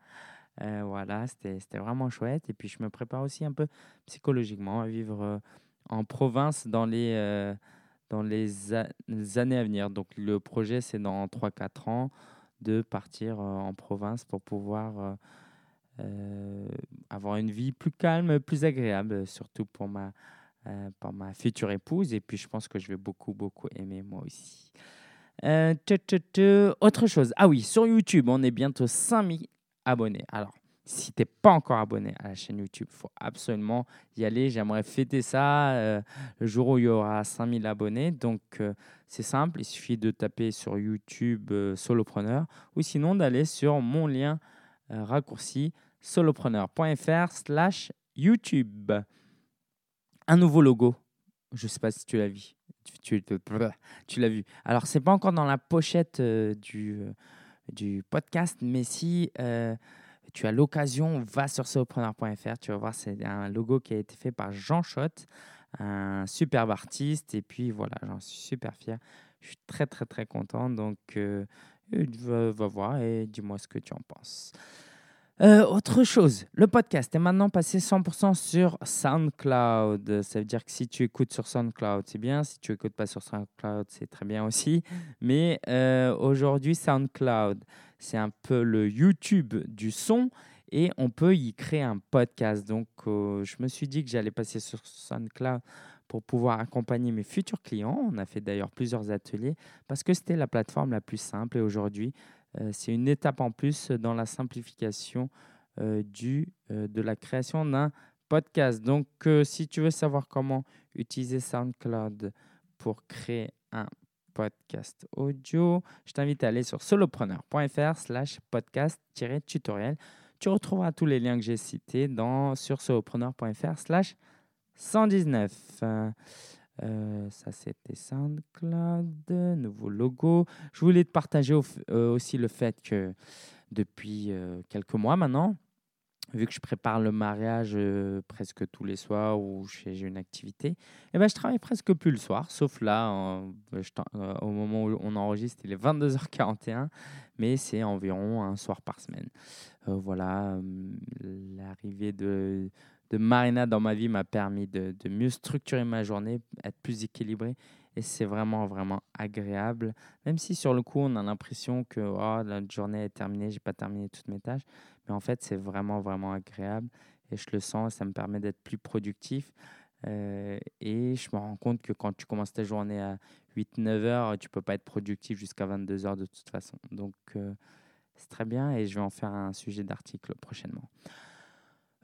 Voilà, c'était vraiment chouette. Et puis je me prépare aussi un peu psychologiquement à vivre en province dans les, euh, dans les, années à venir. Donc le projet, c'est dans 3-4 ans de partir euh, en province pour pouvoir euh, avoir une vie plus calme, plus agréable, surtout pour ma, pour ma future épouse. Et puis je pense que je vais beaucoup, beaucoup aimer moi aussi. autre chose. Ah oui, sur YouTube, on est bientôt 5000 abonnés. Alors, si tu n'es pas encore abonné à la chaîne YouTube, faut absolument y aller. J'aimerais fêter ça euh, le jour où il y aura 5000 abonnés. Donc, euh, c'est simple, il suffit de taper sur YouTube euh, Solopreneur ou sinon d'aller sur mon lien raccourci solopreneur.fr slash YouTube. Un nouveau logo. Je ne sais pas si tu l'as vu. Tu, l'as vu. Alors, c'est pas encore dans la pochette euh, du, euh, du podcast, mais si euh, tu as l'occasion, va sur solopreneur.fr. Tu vas voir, c'est un logo qui a été fait par Jean Schott, un superbe artiste. Et puis voilà, j'en suis super fier. Je suis très, très, très content. Donc, va voir et dis-moi ce que tu en penses. Euh, autre chose, le podcast est maintenant passé 100% sur SoundCloud. Ça veut dire que si tu écoutes sur SoundCloud, c'est bien. Si tu écoutes pas sur SoundCloud, c'est très bien aussi. Mais euh, aujourd'hui, SoundCloud, c'est un peu le YouTube du son et on peut y créer un podcast. Donc, euh, je me suis dit que j'allais passer sur SoundCloud pour pouvoir accompagner mes futurs clients. On a fait d'ailleurs plusieurs ateliers parce que c'était la plateforme la plus simple et aujourd'hui, c'est une étape en plus dans la simplification euh, euh, de la création d'un podcast. Donc, si tu veux savoir comment utiliser SoundCloud pour créer un podcast audio, je t'invite à aller sur solopreneur.fr slash podcast-tutoriel. Tu retrouveras tous les liens que j'ai cités dans, sur solopreneur.fr slash 119. Euh, ça, c'était SoundCloud, nouveau logo. Je voulais te partager euh, aussi le fait que depuis euh, quelques mois maintenant, vu que je prépare le mariage presque tous les soirs où j'ai une activité, eh ben, je travaille presque plus le soir, sauf là, au moment où on enregistre, il est 22h41, mais c'est environ un soir par semaine. voilà, l'arrivée de de Marina dans ma vie m'a permis de, mieux structurer ma journée, être plus équilibré. Et c'est vraiment, vraiment agréable. Même si sur le coup, on a l'impression que oh, la journée est terminée, j'ai pas terminé toutes mes tâches. Mais en fait, c'est vraiment, vraiment agréable. Et je le sens, ça me permet d'être plus productif. Euh, et je me rends compte que quand tu commences ta journée à 8-9 heures, tu peux pas être productif jusqu'à 22 heures de toute façon. Donc, euh, c'est très bien et je vais en faire un sujet d'article prochainement.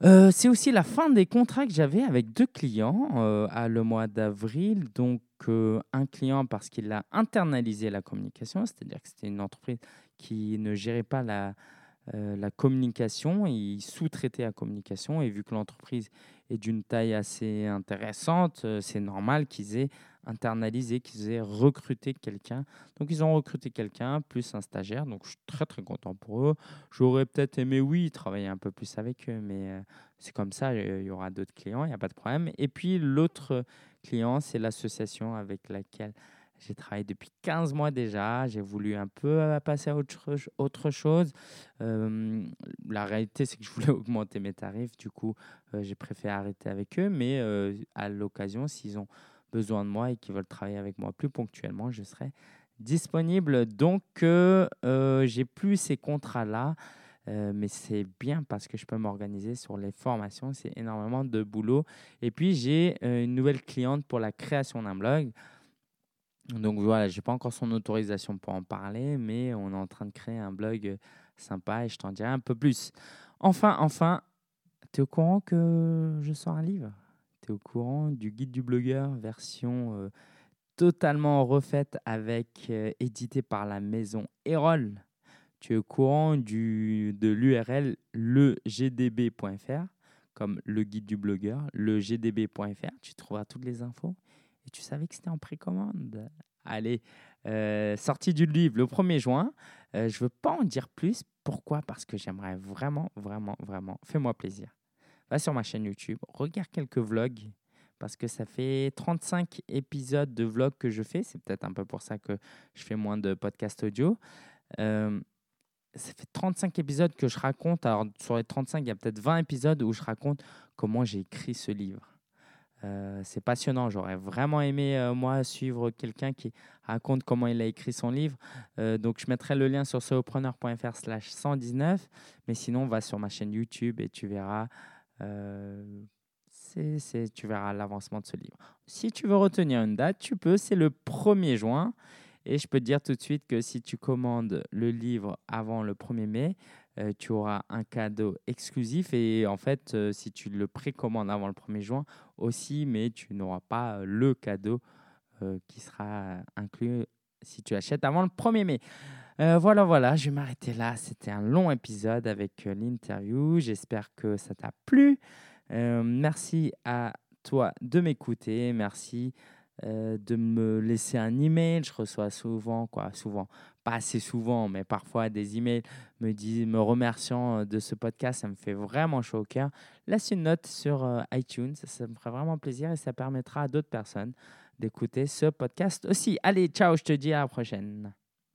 Euh, c'est aussi la fin des contrats que j'avais avec deux clients euh, à le mois d'avril. Donc, euh, un client parce qu'il a internalisé la communication, c'est-à-dire que c'était une entreprise qui ne gérait pas la, la communication, il sous-traitait la communication. Et vu que l'entreprise est d'une taille assez intéressante, c'est normal qu'ils aient internalisé, qu'ils aient recruté quelqu'un. Donc, ils ont recruté quelqu'un, plus un stagiaire. Donc, je suis très, très content pour eux. J'aurais peut-être aimé, oui, travailler un peu plus avec eux, mais euh, c'est comme ça. Il y aura d'autres clients, il n'y a pas de problème. Et puis, l'autre client, c'est l'association avec laquelle j'ai travaillé depuis 15 mois déjà. J'ai voulu un peu euh, passer à autre, chose. Euh, la réalité, c'est que je voulais (laughs) augmenter mes tarifs. Du coup, j'ai préféré arrêter avec eux. Mais à l'occasion, s'ils ont besoin de moi et qui veulent travailler avec moi plus ponctuellement, je serai disponible. Donc, euh, euh j'ai plus ces contrats-là, euh, mais c'est bien parce que je peux m'organiser sur les formations. C'est énormément de boulot. Et puis, j'ai une nouvelle cliente pour la création d'un blog. Donc voilà, je n'ai pas encore son autorisation pour en parler, mais on est en train de créer un blog sympa et je t'en dirai un peu plus. Enfin, enfin, tu es au courant que je sors un livre? Tu es au courant du guide du blogueur, version euh, totalement refaite avec euh, édité par la maison Erol. Tu es au courant de l'URL legdb.fr, comme le guide du blogueur, legdb.fr. Tu trouveras toutes les infos. Et tu savais que c'était en précommande. Allez, euh, sortie du livre le 1er juin. je ne veux pas en dire plus. Pourquoi? Parce que j'aimerais vraiment, vraiment, vraiment. Fais-moi plaisir va sur ma chaîne YouTube, regarde quelques vlogs parce que ça fait 35 épisodes de vlogs que je fais. C'est peut-être un peu pour ça que je fais moins de podcasts audio. Euh, ça fait 35 épisodes que je raconte. Alors, sur les 35, il y a peut-être 20 épisodes où je raconte comment j'ai écrit ce livre. Euh, c'est passionnant. J'aurais vraiment aimé, euh, moi, suivre quelqu'un qui raconte comment il a écrit son livre. donc, je mettrai le lien sur solopreneur.fr slash 119. Mais sinon, va sur ma chaîne YouTube et tu verras euh, tu verras l'avancement de ce livre. Si tu veux retenir une date, tu peux, c'est le 1er juin. Et je peux te dire tout de suite que si tu commandes le livre avant le 1er mai, euh, tu auras un cadeau exclusif. Et en fait, euh, si tu le précommandes avant le 1er juin aussi, mais tu n'auras pas le cadeau qui sera inclus si tu achètes avant le 1er mai. Euh, voilà, voilà, je vais m'arrêter là. C'était un long épisode avec euh, l'interview. J'espère que ça t'a plu. Euh, merci à toi de m'écouter. Merci de me laisser un email. Je reçois souvent, quoi, souvent, pas assez souvent, mais parfois des emails me, disent, me remerciant de ce podcast. Ça me fait vraiment chaud au cœur. Laisse une note sur iTunes, ça me ferait vraiment plaisir et ça permettra à d'autres personnes d'écouter ce podcast aussi. Allez, ciao, je te dis à la prochaine.